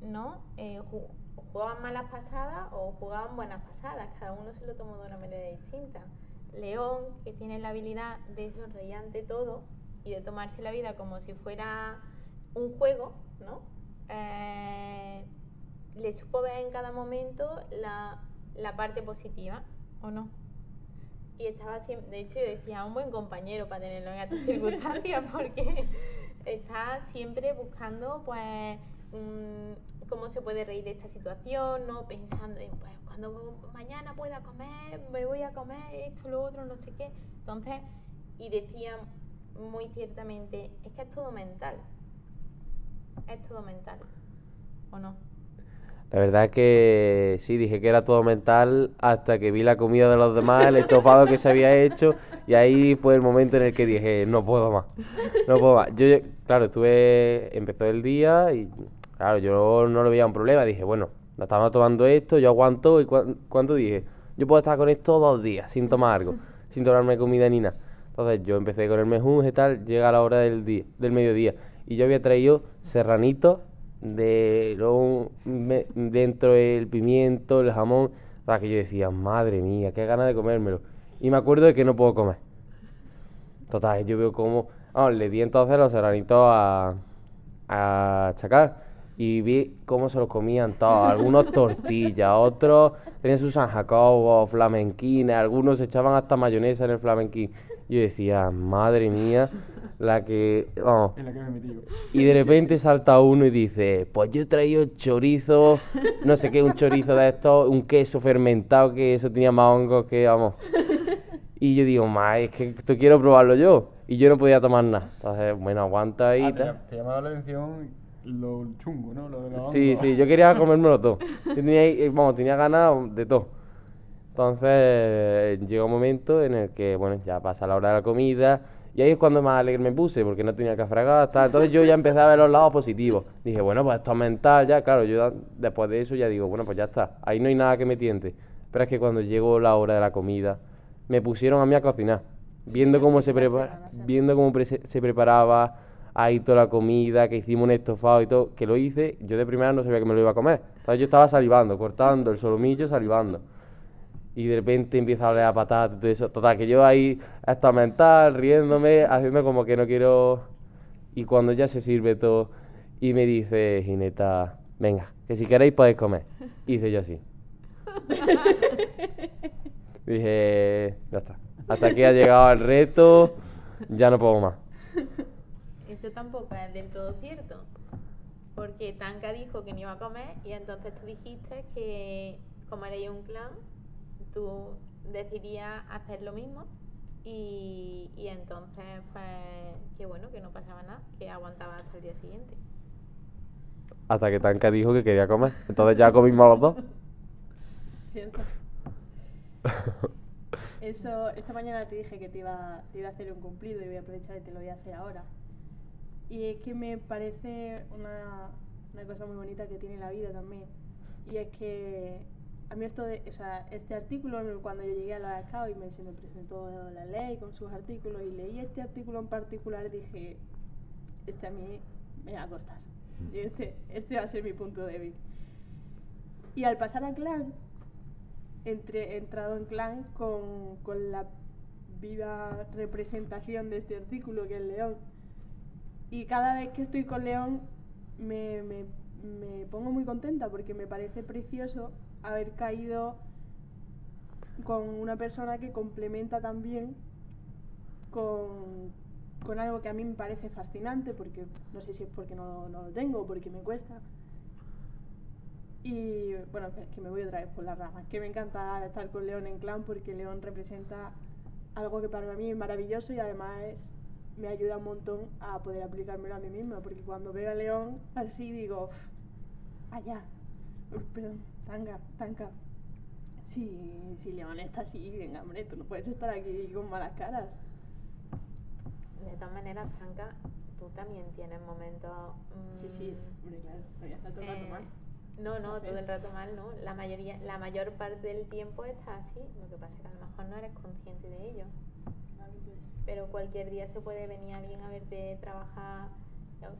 E: ¿no? Eh, ju- jugaban malas pasadas o jugaban buenas pasadas, cada uno se lo tomó de una manera distinta. León, que tiene la habilidad de sonreír ante todo y de tomarse la vida como si fuera un juego, ¿no? Eh, le supo ver en cada momento la, la parte positiva, ¿o no? Y estaba siempre, de hecho yo decía, un buen compañero para tenerlo en estas circunstancias, *laughs* porque está siempre buscando, pues, cómo se puede reír de esta situación, ¿no? Pensando en, pues, cuando mañana pueda comer, me voy a comer esto, lo otro, no sé qué. Entonces, y decía muy ciertamente, es que es todo mental. Es todo mental, ¿o no?
B: La verdad que sí, dije que era todo mental hasta que vi la comida de los demás, el estofado que se había hecho y ahí fue el momento en el que dije, no puedo más, no puedo más. Yo, claro, estuve, empezó el día y claro, yo no lo veía un problema, dije, bueno, nos estamos tomando esto, yo aguanto y cuan- ¿cuánto dije? Yo puedo estar con esto dos días sin tomar algo, sin tomarme comida ni nada. Entonces yo empecé con el mejunje y tal, llega la hora del día, del mediodía y yo había traído serranitos de dentro el pimiento, el jamón, sea, que yo decía, madre mía, qué ganas de comérmelo. Y me acuerdo de que no puedo comer. Total, yo veo vamos, le di entonces los serranitos a, a Chacal y vi cómo se los comían todos, algunos tortillas, *laughs* otros tenían sus San Jacobo, flamenquines, algunos echaban hasta mayonesa en el flamenquín. Yo decía, madre mía, la que, vamos,
D: En la que me
B: y de repente salta uno y dice, pues yo he traído chorizo, no sé qué, un chorizo de estos, un queso fermentado, que eso tenía más hongos que, vamos. Y yo digo, ma, es que esto quiero probarlo yo. Y yo no podía tomar nada. Entonces, bueno, aguanta ahí.
D: Ah, te, llamaba la atención lo chungo, ¿no? Lo de los
B: Sí, sí, yo quería comérmelo todo. Tenía, eh, vamos, tenía ganas de todo. Entonces llegó un momento en el que, bueno, ya pasa la hora de la comida y ahí es cuando más alegre me puse porque no tenía que fregar, tal. Entonces yo ya empecé a ver los lados positivos. Dije, bueno, pues esto es mental ya, claro, yo después de eso ya digo, bueno, pues ya está, ahí no hay nada que me tiente. Pero es que cuando llegó la hora de la comida, me pusieron a mí a cocinar, viendo cómo se prepara, viendo cómo pre- se preparaba ahí toda la comida, que hicimos un estofado y todo, que lo hice, yo de primera no sabía que me lo iba a comer. Entonces yo estaba salivando, cortando el solomillo, salivando. Y de repente empieza a hablar a patata y todo eso. Total, que yo ahí hasta mental, riéndome, haciendo como que no quiero. Y cuando ya se sirve todo, y me dice Gineta, venga, que si queréis podéis comer. Y hice yo así. *laughs* Dije, ya está. Hasta aquí ha llegado el reto, ya no puedo más.
E: Eso tampoco es del todo cierto. porque Tanka dijo que no iba a comer y entonces tú dijiste que como erais un clan, tú decidías hacer lo mismo y, y entonces pues que bueno, que no pasaba nada, que aguantaba hasta el día siguiente.
B: Hasta que Tanka dijo que quería comer. Entonces ya comimos los dos.
A: ¿Cierto? *laughs* Eso, esta mañana te dije que te iba, te iba a hacer un cumplido y voy a aprovechar y te lo voy a hacer ahora. Y es que me parece una, una cosa muy bonita que tiene la vida también. Y es que a mí esto de, o sea, este artículo, cuando yo llegué a la SCAO y me, se me presentó la ley con sus artículos y leí este artículo en particular, dije, este a mí me va a costar. Y este, este va a ser mi punto débil. Y al pasar a clan, entre, he entrado en clan con, con la viva representación de este artículo que es León. Y cada vez que estoy con León me, me, me pongo muy contenta porque me parece precioso haber caído con una persona que complementa también con, con algo que a mí me parece fascinante, porque no sé si es porque no, no lo tengo o porque me cuesta. Y bueno, que me voy otra vez por las ramas, que me encanta estar con León en clan porque León representa algo que para mí es maravilloso y además me ayuda un montón a poder aplicármelo a mí misma, porque cuando veo a León así digo, "Uf, allá, perdón, tanga, tanca. Si, si León está así, venga, hombre, tú no puedes estar aquí con malas caras.
E: De todas maneras, Tanka, tú también tienes momentos...
A: Sí, sí,
E: mm,
A: hombre, claro, estar todo el rato
E: Eh,
A: mal.
E: No, no, todo el rato mal, ¿no? La mayoría, la mayor parte del tiempo está así. Lo que pasa es que a lo mejor no eres consciente de ello. Pero cualquier día se puede venir alguien a verte trabajar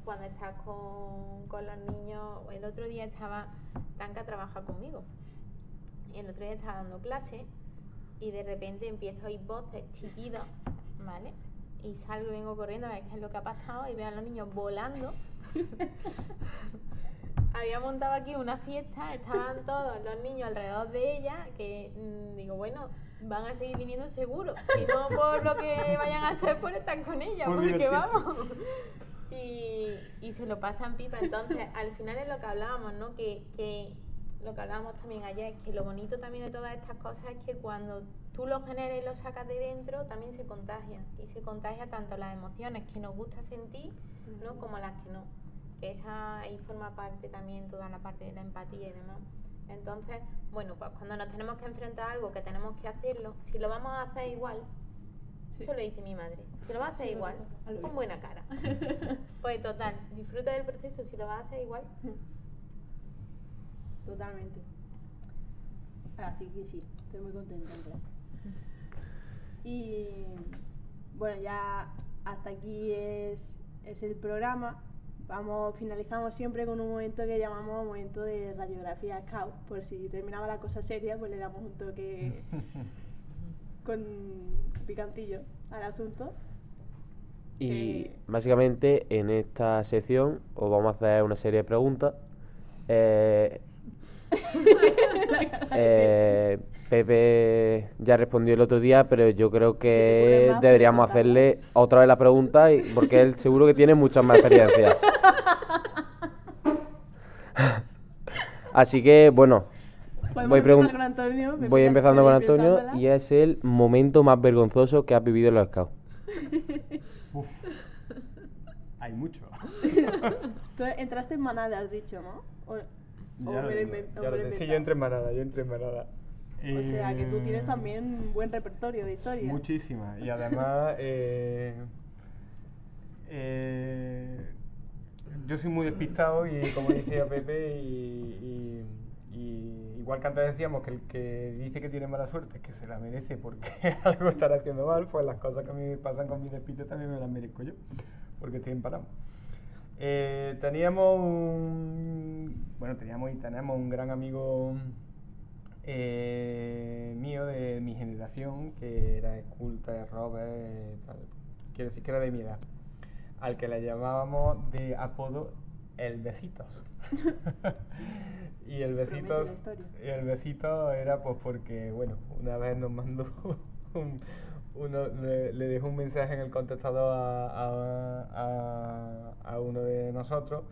E: cuando estás con, con los niños. El otro día estaba, Tanka trabaja conmigo. Y el otro día estaba dando clase y de repente empiezo a oír voces, chillidos, ¿vale? Y salgo y vengo corriendo a ver qué es lo que ha pasado y veo a los niños volando. *laughs* Había montado aquí una fiesta, estaban todos los niños alrededor de ella, que mm, digo, bueno, van a seguir viniendo seguro, y no por lo que vayan a hacer por estar con ella,
D: Por
E: porque
D: divertirse.
E: vamos. Y, y se lo pasan pipa. Entonces, *laughs* al final es lo que hablábamos, ¿no? Que, que lo que hablábamos también ayer, que lo bonito también de todas estas cosas es que cuando tú lo generas y lo sacas de dentro, también se contagia. Y se contagia tanto las emociones que nos gusta sentir, ¿no? Como las que no. Que esa ahí forma parte también toda la parte de la empatía y demás. Entonces, bueno, pues cuando nos tenemos que enfrentar a algo que tenemos que hacerlo, si lo vamos a hacer igual,
A: Sí.
E: eso lo dice mi madre, si lo vas a hacer
A: Sí,
E: igual, con buena cara. *laughs* Pues total, disfruta del proceso, si lo vas a hacer igual.
A: Totalmente. Así que sí, estoy muy contenta. Y bueno, ya hasta aquí es, es el programa. Vamos, finalizamos siempre con un momento que llamamos momento de radiografía scout. Por si terminaba la cosa seria, pues le damos un toque *laughs* con picantillo al asunto.
B: Y
A: Eh.
B: básicamente en esta sección os vamos a hacer una serie de preguntas. Eh, *laughs* eh, Pepe ya respondió el otro día, pero yo creo que
A: más,
B: deberíamos hacerle otra vez la pregunta y, porque él seguro que tiene mucha más experiencia. *laughs* Así que bueno, voy,
A: empezar con Antonio.
B: Voy empezando con Antonio y es el momento más vergonzoso que has vivido en los scouts. *laughs*
D: Uf. Hay mucho. *laughs*
A: Tú entraste en manada, has dicho, ¿no? O,
D: Ya
A: me lo o me
D: lo. Sí, yo entré en manada, yo entré en manada.
A: O sea, que tú tienes
D: Eh,
A: también un buen repertorio de historia.
D: Muchísimas. Y además, *laughs* eh, eh, yo soy muy despistado y como decía Pepe, y, y- y igual que antes decíamos que el que dice que tiene mala suerte es que se la merece porque *laughs* algo estará haciendo mal, pues las cosas que a mí me pasan con mi despiste también me las merezco yo, porque estoy empanado. Eh, teníamos un, bueno, teníamos y tenemos un gran amigo eh, mío de mi generación que era esculta, Robert, eh, tal, quiero decir que era de mi edad, al que le llamábamos de apodo el Besitos. *laughs* y el
A: historia.
D: y el besito era pues porque, bueno, una vez nos mandó *laughs* un, uno, le, le dejó un mensaje en el contestador a, a- a- a uno de nosotros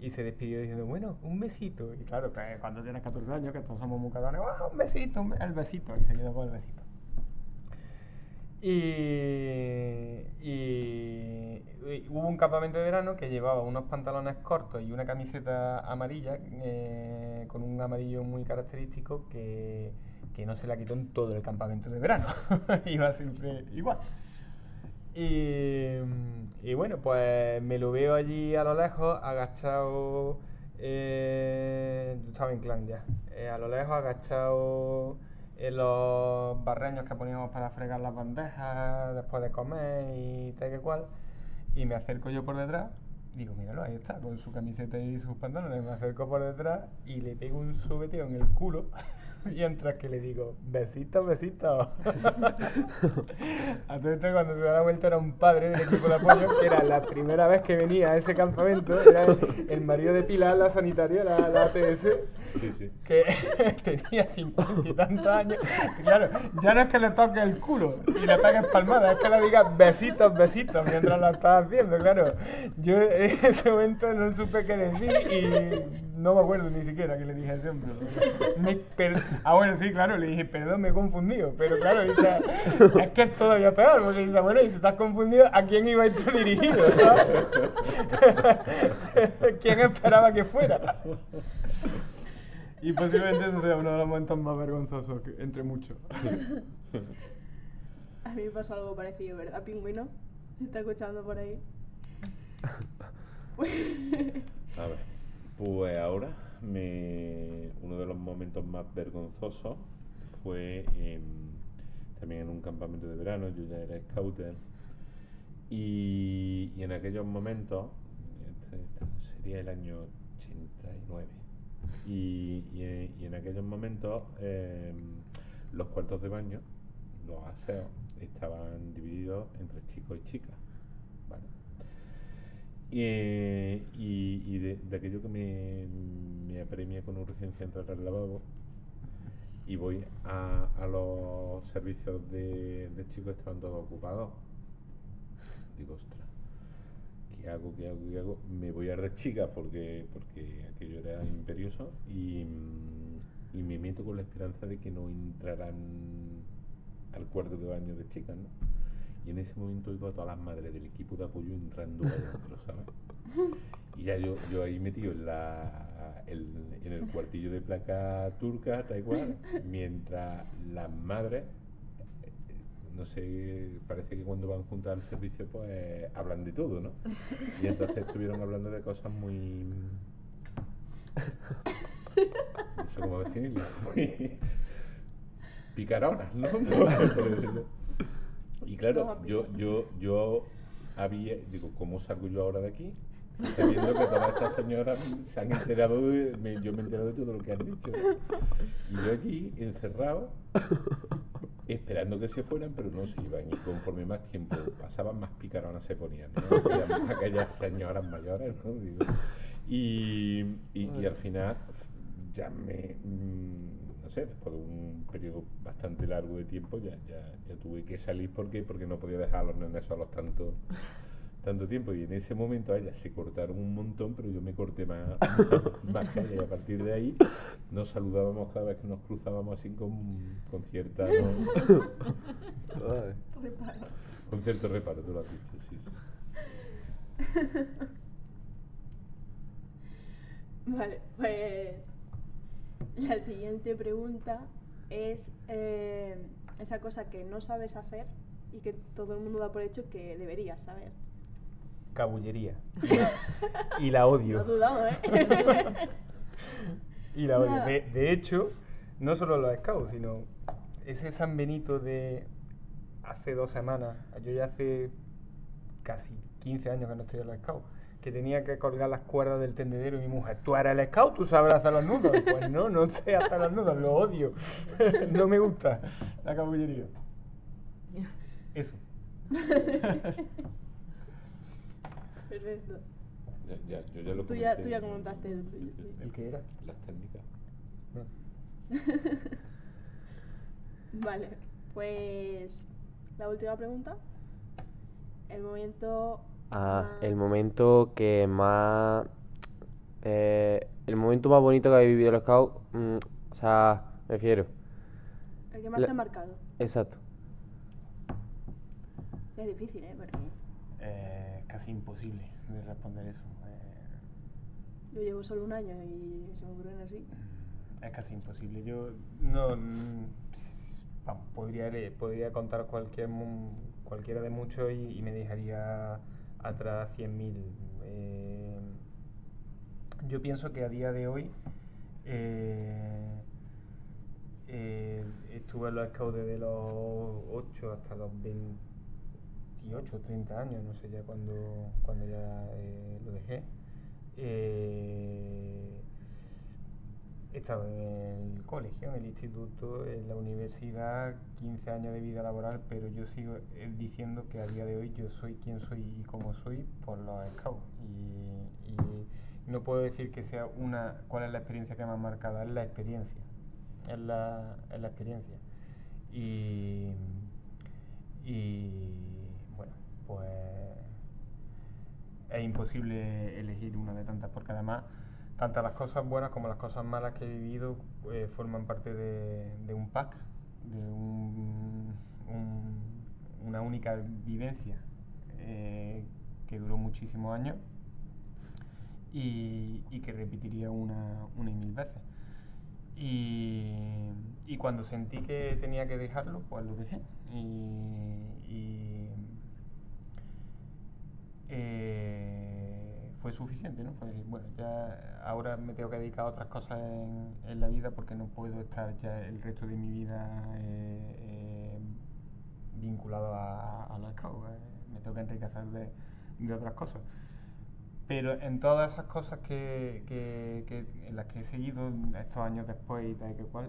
D: y se despidió diciendo, bueno, un besito. Y claro, que cuando tienes 14 años, que todos somos muy cabrones, "Ah, un besito, un el besito. Y se quedó con el besito. Y, y- hubo un campamento de verano que llevaba unos pantalones cortos y una camiseta amarilla eh, con un amarillo muy característico que, que no se la quitó en todo el campamento de verano. *laughs* Iba siempre igual. Y, y bueno, pues me lo veo allí a lo lejos, agachado. eh, yo estaba en clan ya. eh, a lo lejos, agachado en los barreños que poníamos para fregar las bandejas después de comer y tal que cual. Y me acerco yo por detrás. Digo, míralo, ahí está, con su camiseta y sus pantalones. Me acerco por detrás y le pego un subeteo en el culo. *laughs* Mientras que le digo, besitos, besitos. *laughs* a todo esto, cuando se da la vuelta, era un padre del equipo de apoyo, que era la primera vez que venía a ese campamento. Era el, el marido de Pilar, la sanitaria, la, la ATS
C: Sí, sí.
D: que *laughs* tenía cincuenta y tantos años. Y claro, ya no es que le toque el culo y le pegues palmadas, es que le digas besitos, besitos mientras lo estás haciendo, claro. Yo en ese momento no supe qué decir y no me acuerdo ni siquiera que le dije a ese hombre. Me per- Ah, bueno, sí, claro, le dije, perdón, me he confundido. Pero claro, dice, es que es todavía peor, porque dice, bueno, y si estás confundido, ¿a quién iba esto dirigido? ¿sabes? *laughs* ¿Quién esperaba que fuera? Y posiblemente eso sea uno de los momentos más vergonzosos, que- entre muchos.
A: A mí me pasó algo parecido, ¿verdad, pingüino? ¿Se está escuchando por ahí? *laughs*
C: A ver, pues ahora uno de los momentos más vergonzosos fue también en un campamento de verano, yo ya era scouter, y, en aquellos momentos, este- este sería el año 89, y, y y en aquellos momentos em, los cuartos de baño, los aseos, estaban divididos entre chicos y chicas. Eh, y- y de, aquello que me, me apremia con urgencia entrar al lavabo y voy a, a los servicios de, de chicos, estaban todos ocupados. Digo, ostras, ¿qué hago? ¿Qué hago? ¿Qué hago? Me voy a de chicas porque, porque aquello era imperioso y, y me meto con la esperanza de que no entraran al cuarto de baño de chicas, ¿no? Y en ese momento oigo a todas las madres del equipo de apoyo entrando adentro, ¿sabes? Y ya yo, yo ahí metido en, la, en el cuartillo de placa turca, cual, mientras las madres, eh, no sé, parece que cuando van juntas al servicio, pues hablan de todo, ¿no? Y entonces estuvieron hablando de cosas muy. No sé cómo definirlo. Muy picaronas, ¿no? *laughs* Y claro, yo, yo, yo había, digo, ¿cómo salgo yo ahora de aquí? Sabiendo que todas estas señoras se han enterado, de, me- yo me he enterado de todo lo que han dicho. Y yo allí, encerrado, esperando que se fueran, pero no se iban. Y conforme más tiempo pasaban, más picaronas se ponían. ¿no? Aquellas, aquellas señoras mayores, ¿no? Digo, y, y, y al final ya me, mm, no sé, después de un periodo bastante largo de tiempo, ya, ya, ya tuve que salir porque, porque no podía dejar a los nenes solos tanto, *laughs* tanto tiempo. Y en ese momento ellas se cortaron un montón, pero yo me corté más, más ellas. Y a partir de ahí nos saludábamos cada vez que nos cruzábamos así con, con cierta... ¿no? *laughs* Con cierto reparo, tú lo has dicho, sí, sí. *laughs*
A: Vale, pues la siguiente pregunta es eh, esa cosa que no sabes hacer y que todo el mundo da por hecho que deberías saber.
D: Cabullería. *laughs* Y la, odio.
A: No dudado, ¿eh? *laughs*
D: Y la odio. De, de hecho, no solo los scouts, sino ese San Benito de hace dos semanas, yo ya hace casi 15 años que no estoy en los scouts, que tenía que colgar las cuerdas del tendedero y mi mujer, tú eres el scout, tú sabrás hacer los nudos. Pues no, no sé hacer los nudos, lo odio. *laughs* no me gusta la cabullería. Eso. *laughs*
A: Perfecto.
C: Ya, ya, yo ya lo
A: Tú ya, tú ya
C: en-
A: comentaste. ¿El
D: que era?
C: Las técnicas. *laughs*
A: Vale, pues la última pregunta. El momento.
B: Ah, el momento que más eh, el momento más bonito que habéis vivido los scouts, mm, o sea, me refiero.
A: El que más
B: La-
A: te ha marcado.
B: Exacto.
A: Es difícil, ¿eh? Porque
D: Eh, es casi imposible de responder eso. Eh,
A: yo llevo solo un año y se me ocurren así.
D: Mm, Es casi imposible. Yo no mm, vamos, podría, podría contar cualquier cualquiera de muchos y, y me dejaría atrás 100.000. Eh, yo pienso que a día de hoy eh, eh, estuve en los scouts desde los 8 hasta los 28 o 30 años, no sé ya cuando, cuando ya eh, lo dejé. Eh, He estado en el colegio, en el instituto, en la universidad, 15 años de vida laboral, pero yo sigo eh, diciendo que a día de hoy yo soy quien soy y como soy por los scouts. Y, y no puedo decir que sea una, cuál es la experiencia que me ha marcado, es la experiencia. Es la, es la experiencia. Y, y bueno, pues es imposible elegir una de tantas porque además tanto las cosas buenas como las cosas malas que he vivido eh, forman parte de, un pack, de un- un- una única vivencia eh, que duró muchísimos años y, que repetiría una, y mil veces. Y, cuando sentí que tenía que dejarlo, pues lo dejé. Eh, fue suficiente, ¿no? Fue bueno, ya ahora me tengo que dedicar a otras cosas en, la vida porque no puedo estar ya el resto de mi vida eh, eh, vinculado a, a los scouts. eh, me tengo que enriquecer de, otras cosas. Pero en todas esas cosas que- en las que he seguido estos años después y tal que cual,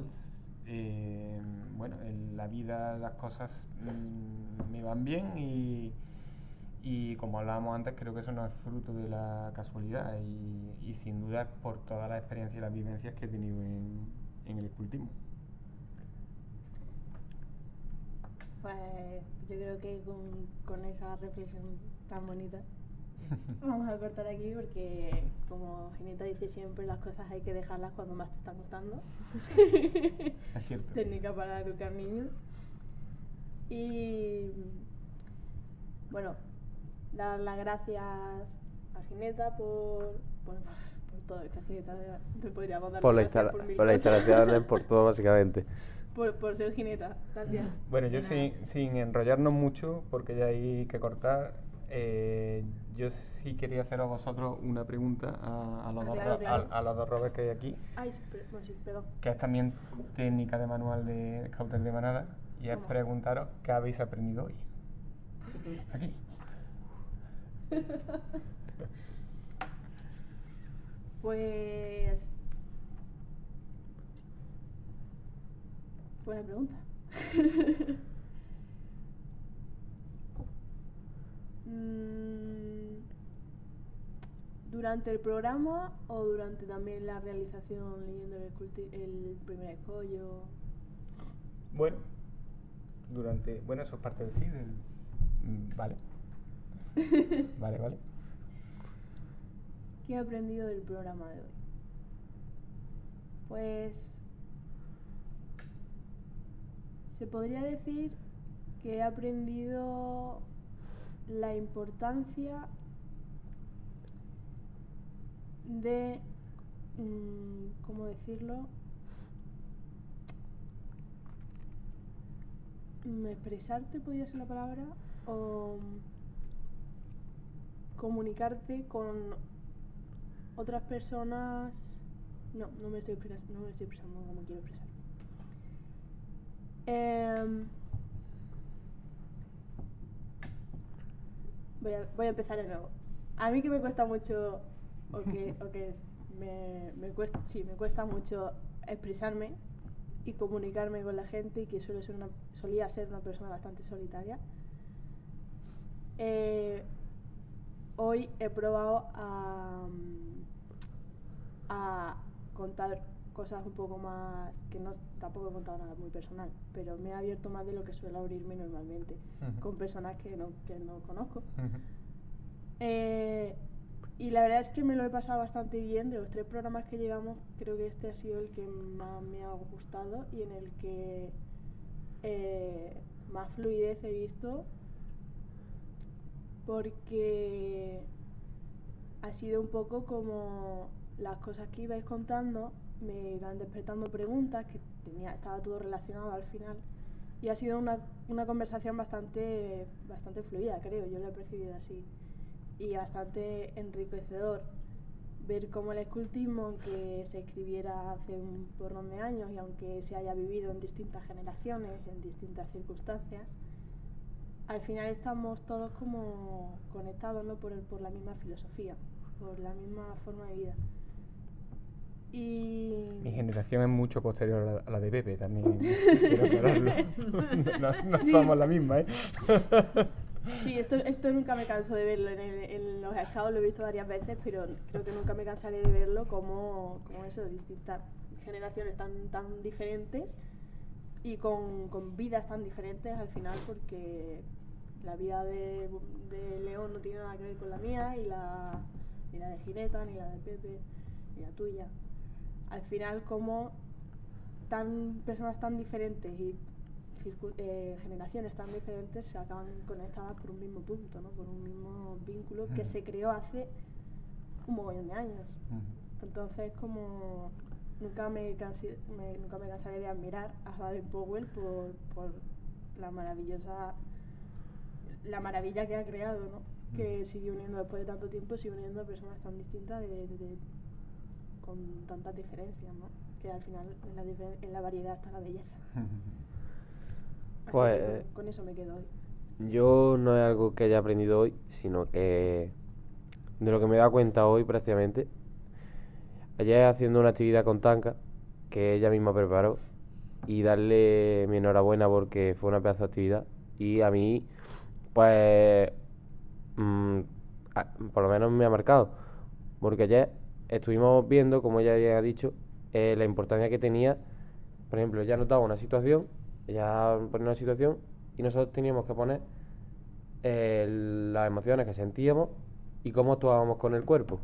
D: eh, bueno, en la vida las cosas mm, me van bien y, y como hablábamos antes, creo que eso no es fruto de la casualidad y, y sin duda es por todas las experiencias y las vivencias que he tenido en, en el escultismo.
A: Pues yo creo que con, con esa reflexión tan bonita *laughs* vamos a cortar aquí porque, como Gineta dice siempre, las cosas hay que dejarlas cuando más te están gustando. *laughs*
D: Es cierto.
A: Técnica para educar niños. Y bueno, dar las gracias a Gineta por, por, por todo. Es que a Gineta te podríamos dar
B: Por, la instala- por las
A: cosas.
B: instalaciones, *laughs* por todo básicamente.
A: por, por ser Gineta. Gracias.
D: Bueno, yo sin, sin enrollarnos mucho, porque ya hay que cortar, eh, yo sí quería hacer a vosotros una pregunta a, a los,
A: Ah,
D: dos,
A: claro,
D: ro-
A: claro.
D: A, a los dos Robert que hay aquí,
A: Ay, sí, perdón.
D: que es también técnica de manual de Scouter de Manada, y es
A: ¿Cómo?
D: preguntaros qué habéis aprendido hoy. Aquí. *laughs*
A: Pues. Buena pregunta. *laughs* Mm, ¿Durante el programa o durante también la realización leyendo el, el primer escollo?
D: Bueno, durante. Bueno, eso es parte del sí, del. mm, Vale. *laughs* Vale, vale.
A: ¿Qué he aprendido del programa de hoy? Pues se podría decir que he aprendido la importancia de, mm, ¿cómo decirlo? Mm, Expresarte podría ser la palabra o comunicarte con otras personas. No, no me estoy expresando, no me estoy expresando como quiero expresar. Em, voy, a, voy a empezar de nuevo. A mí que me cuesta mucho, o que, o que *laughs* me, me cuesta, sí, me cuesta mucho expresarme y comunicarme con la gente y que suele ser una, solía ser una persona bastante solitaria. Eh, hoy he probado a, mm, a contar cosas un poco más que no tampoco he contado nada muy personal pero me he abierto más de lo que suelo abrirme normalmente con personas que no, que no conozco. Eh, y la verdad es que me lo he pasado bastante bien. De los tres programas que llevamos, creo que este ha sido el que más me ha gustado y en el que eh, más fluidez he visto. Porque ha sido un poco como las cosas que ibais contando me iban despertando preguntas, que tenía, estaba todo relacionado al final. Y ha sido una, una conversación bastante, bastante fluida, creo, yo lo he percibido así y bastante enriquecedor ver cómo el escultismo, aunque se escribiera hace un porrón de años y aunque se haya vivido en distintas generaciones, en distintas circunstancias, al final estamos todos como conectados ¿no? por, por la misma filosofía, por la misma forma de vida. Y...
D: Mi generación es mucho posterior a la, a la de Pepe también. *laughs* no no
A: Sí.
D: somos la misma, ¿eh?
A: Sí, esto, esto nunca me canso de verlo. En, el- en los scouts lo he visto varias veces, pero creo que nunca me cansaré de verlo como, como eso, distintas generaciones tan, tan diferentes y con, con vidas tan diferentes al final, porque la vida de, de León no tiene nada que ver con la mía, y la, ni la de Gineta, ni la de Pepe, ni la tuya. Al final, como tan, personas tan diferentes y eh, generaciones tan diferentes se acaban conectadas por un mismo punto, ¿no? por un mismo vínculo que se creó hace un mogollón de años. Entonces, como nunca me, me- nunca me cansaré de admirar a Baden Powell por, por la maravillosa la maravilla que ha creado, ¿no? Que sigue uniendo después de tanto tiempo, sigue uniendo a personas tan distintas de, de- de- con tantas diferencias, ¿no? Que al final en la, difer- en la variedad está la belleza. *laughs*
B: Pues,
A: que
B: eh,
A: con, con eso me quedo hoy.
B: Yo no es algo que haya aprendido hoy, sino que de lo que me he dado cuenta hoy prácticamente. Ayer haciendo una actividad con Tanka, que ella misma preparó, y darle mi enhorabuena porque fue una pedazo de actividad. Y a mí, pues, mm, por lo menos me ha marcado. Porque ayer estuvimos viendo, como ella ya ha dicho, eh, la importancia que tenía. Por ejemplo, ella notaba una situación, ella ponía una situación y nosotros teníamos que poner eh, las emociones que sentíamos y cómo actuábamos con el cuerpo.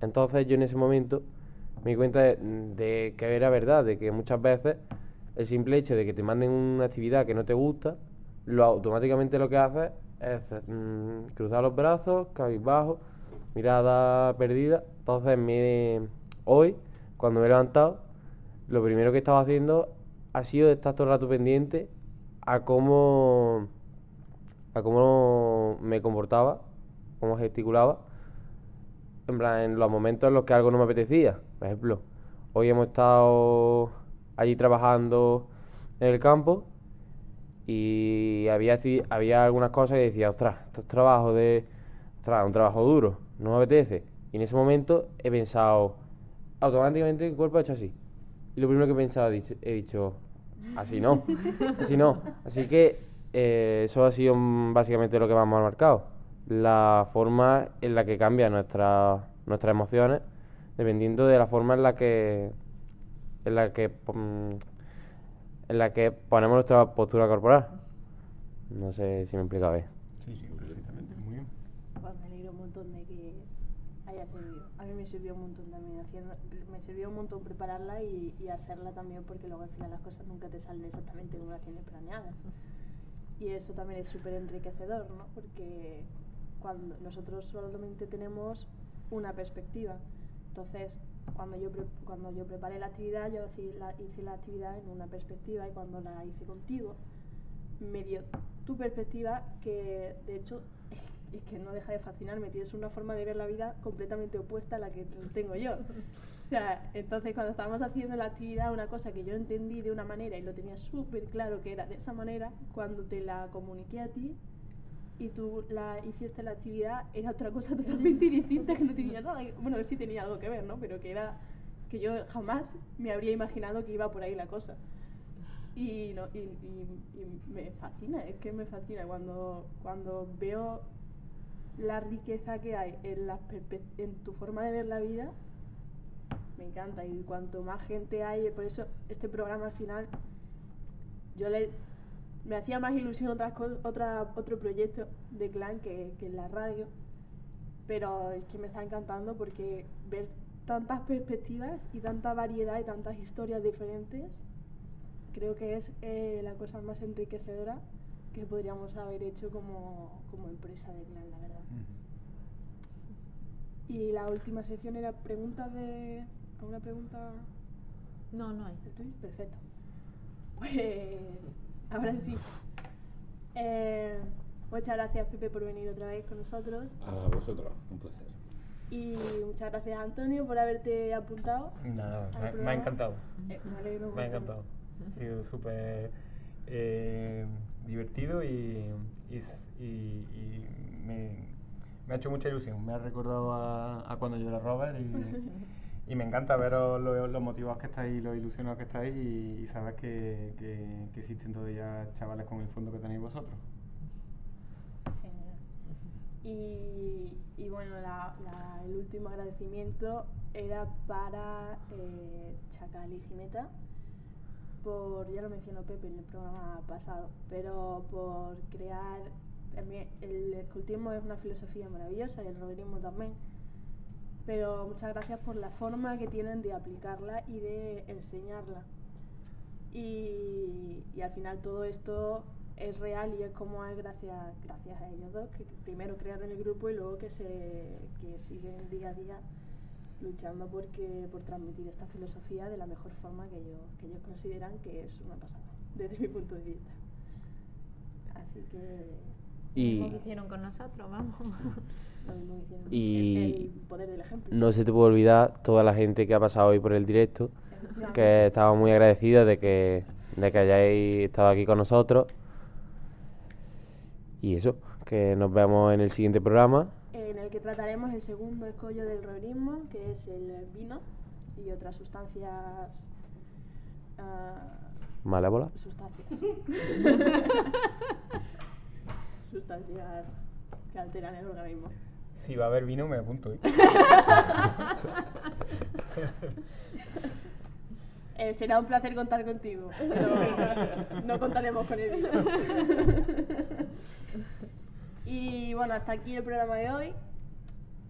B: Entonces yo en ese momento me di cuenta de, de que era verdad, de que muchas veces el simple hecho de que te manden una actividad que no te gusta, lo automáticamente lo que haces es mm, cruzar los brazos, cabizbajo, mirada perdida. Entonces me, hoy, cuando me he levantado, lo primero que estaba haciendo ha sido estar todo el rato pendiente a cómo a cómo me comportaba, cómo gesticulaba, en plan, en los momentos en los que algo no me apetecía. Por ejemplo, hoy hemos estado allí trabajando en el campo y había, había algunas cosas que decía, ostras, esto es trabajo de, ostras, un trabajo duro, no me apetece. Y en ese momento he pensado, automáticamente el cuerpo ha hecho así. Y lo primero que he pensado, he dicho, así no, *laughs* así no. Así que eh, eso ha sido básicamente lo que más me ha marcado. La forma en la que cambian nuestras nuestras emociones, dependiendo de la forma en la que en la que mm, en la que ponemos nuestra postura corporal. No sé si me he explicado bien.
D: Sí, sí, perfectamente, muy bien.
A: Pues me alegro un montón de que haya servido. A mí me sirvió un montón también haciendo, me sirvió un montón prepararla y, y hacerla también porque luego al final las cosas nunca te salen exactamente como las tienes planeadas. Y eso también es súper enriquecedor, ¿no? Porque cuando nosotros solamente tenemos una perspectiva. Entonces, cuando yo, pre- cuando yo preparé la actividad, yo hice la, hice la actividad en una perspectiva y cuando la hice contigo, me dio tu perspectiva que de hecho *laughs* es que no deja de fascinarme, tienes una forma de ver la vida completamente opuesta a la que tengo yo. *laughs* O sea, entonces cuando estábamos haciendo la actividad, una cosa que yo entendí de una manera y lo tenía súper claro que era de esa manera, cuando te la comuniqué a ti y tú la hiciste la actividad, era otra cosa *laughs* totalmente distinta que no tenía nada, bueno, sí tenía algo que ver, ¿no? Pero que era que yo jamás me habría imaginado que iba por ahí la cosa. Y, no, y, y- y me fascina, es que me fascina cuando, cuando veo la riqueza que hay en, perpe- en tu forma de ver la vida, me encanta. Y cuanto más gente hay, por eso este programa al final, yo le, me hacía más ilusión otras otra, otro proyecto de clan que, que la radio. pero es que me está encantando porque ver tantas perspectivas y tanta variedad y tantas historias diferentes creo que es eh, la cosa más enriquecedora que podríamos haber hecho como, como empresa de Clan, la verdad. Y la última sección era preguntas de... ¿Alguna pregunta
E: No, no hay.
A: Perfecto. Pues ahora sí. Eh, muchas gracias Pepe por venir otra vez con nosotros.
C: A vosotros, un placer.
A: Y muchas gracias Antonio por haberte apuntado.
D: Nada, me, ha encantado.
A: Eh, me alegro un
D: Me ha encantado. Ha sido súper eh, divertido y, y y- y me, me ha hecho mucha ilusión. Me ha recordado a, a cuando yo era Robert y, *laughs* y me encanta veros lo, los motivados que estáis, los ilusionados que estáis y, y saber que, existen todavía chavales con el fondo que tenéis vosotros.
A: Genial. Y, bueno, la- la- el último agradecimiento era para eh, Chacal y Gineta, por, ya lo mencionó Pepe en el programa pasado, pero por crear, el escultismo es una filosofía maravillosa y el roverismo también, pero muchas gracias por la forma que tienen de aplicarla y de enseñarla. Y, y al final todo esto es real y es como es gracias, gracias a ellos dos, que primero crearon el grupo y luego que, se, que siguen día a día luchando porque, por transmitir esta filosofía de la mejor forma que ellos, que ellos consideran que es una pasada, desde mi punto de vista. Así que
B: Y
E: Como que hicieron con nosotros, vamos. *laughs*
B: Y
A: el, el poder del ejemplo.
B: no se te puede olvidar toda la gente que ha pasado hoy por el directo, que estamos muy agradecidos de que, de que hayáis estado aquí con nosotros. Y eso, que nos vemos en el siguiente programa.
A: en el que trataremos el segundo escollo del roverismo, que es el vino y otras sustancias. ah,
B: Malévola.
A: sustancias. *laughs* *laughs* sustancias que alteran el organismo.
D: Si va a haber vino, me apunto. ¿eh? *laughs*
A: Eh, será un placer contar contigo, pero no contaremos con el vino. *laughs* y bueno, hasta aquí el programa de hoy.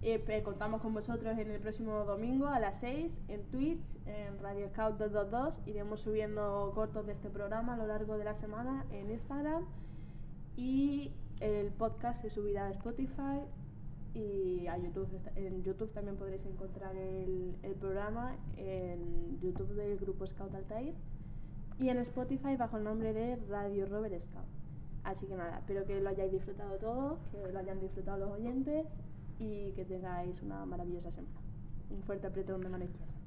A: Eh, contamos con vosotros en el próximo domingo a las 6 en Twitch, en Radio Scout 222. Iremos subiendo cortos de este programa a lo largo de la semana en Instagram. Y el podcast se subirá a Spotify y a YouTube. En YouTube también podréis encontrar el, el programa en YouTube del grupo Scout Altair y en Spotify bajo el nombre de Radio Robert Scout. Así que nada, espero que lo hayáis disfrutado todos, que lo hayan disfrutado los oyentes y que tengáis una maravillosa semana. Un fuerte apretón de mano izquierda.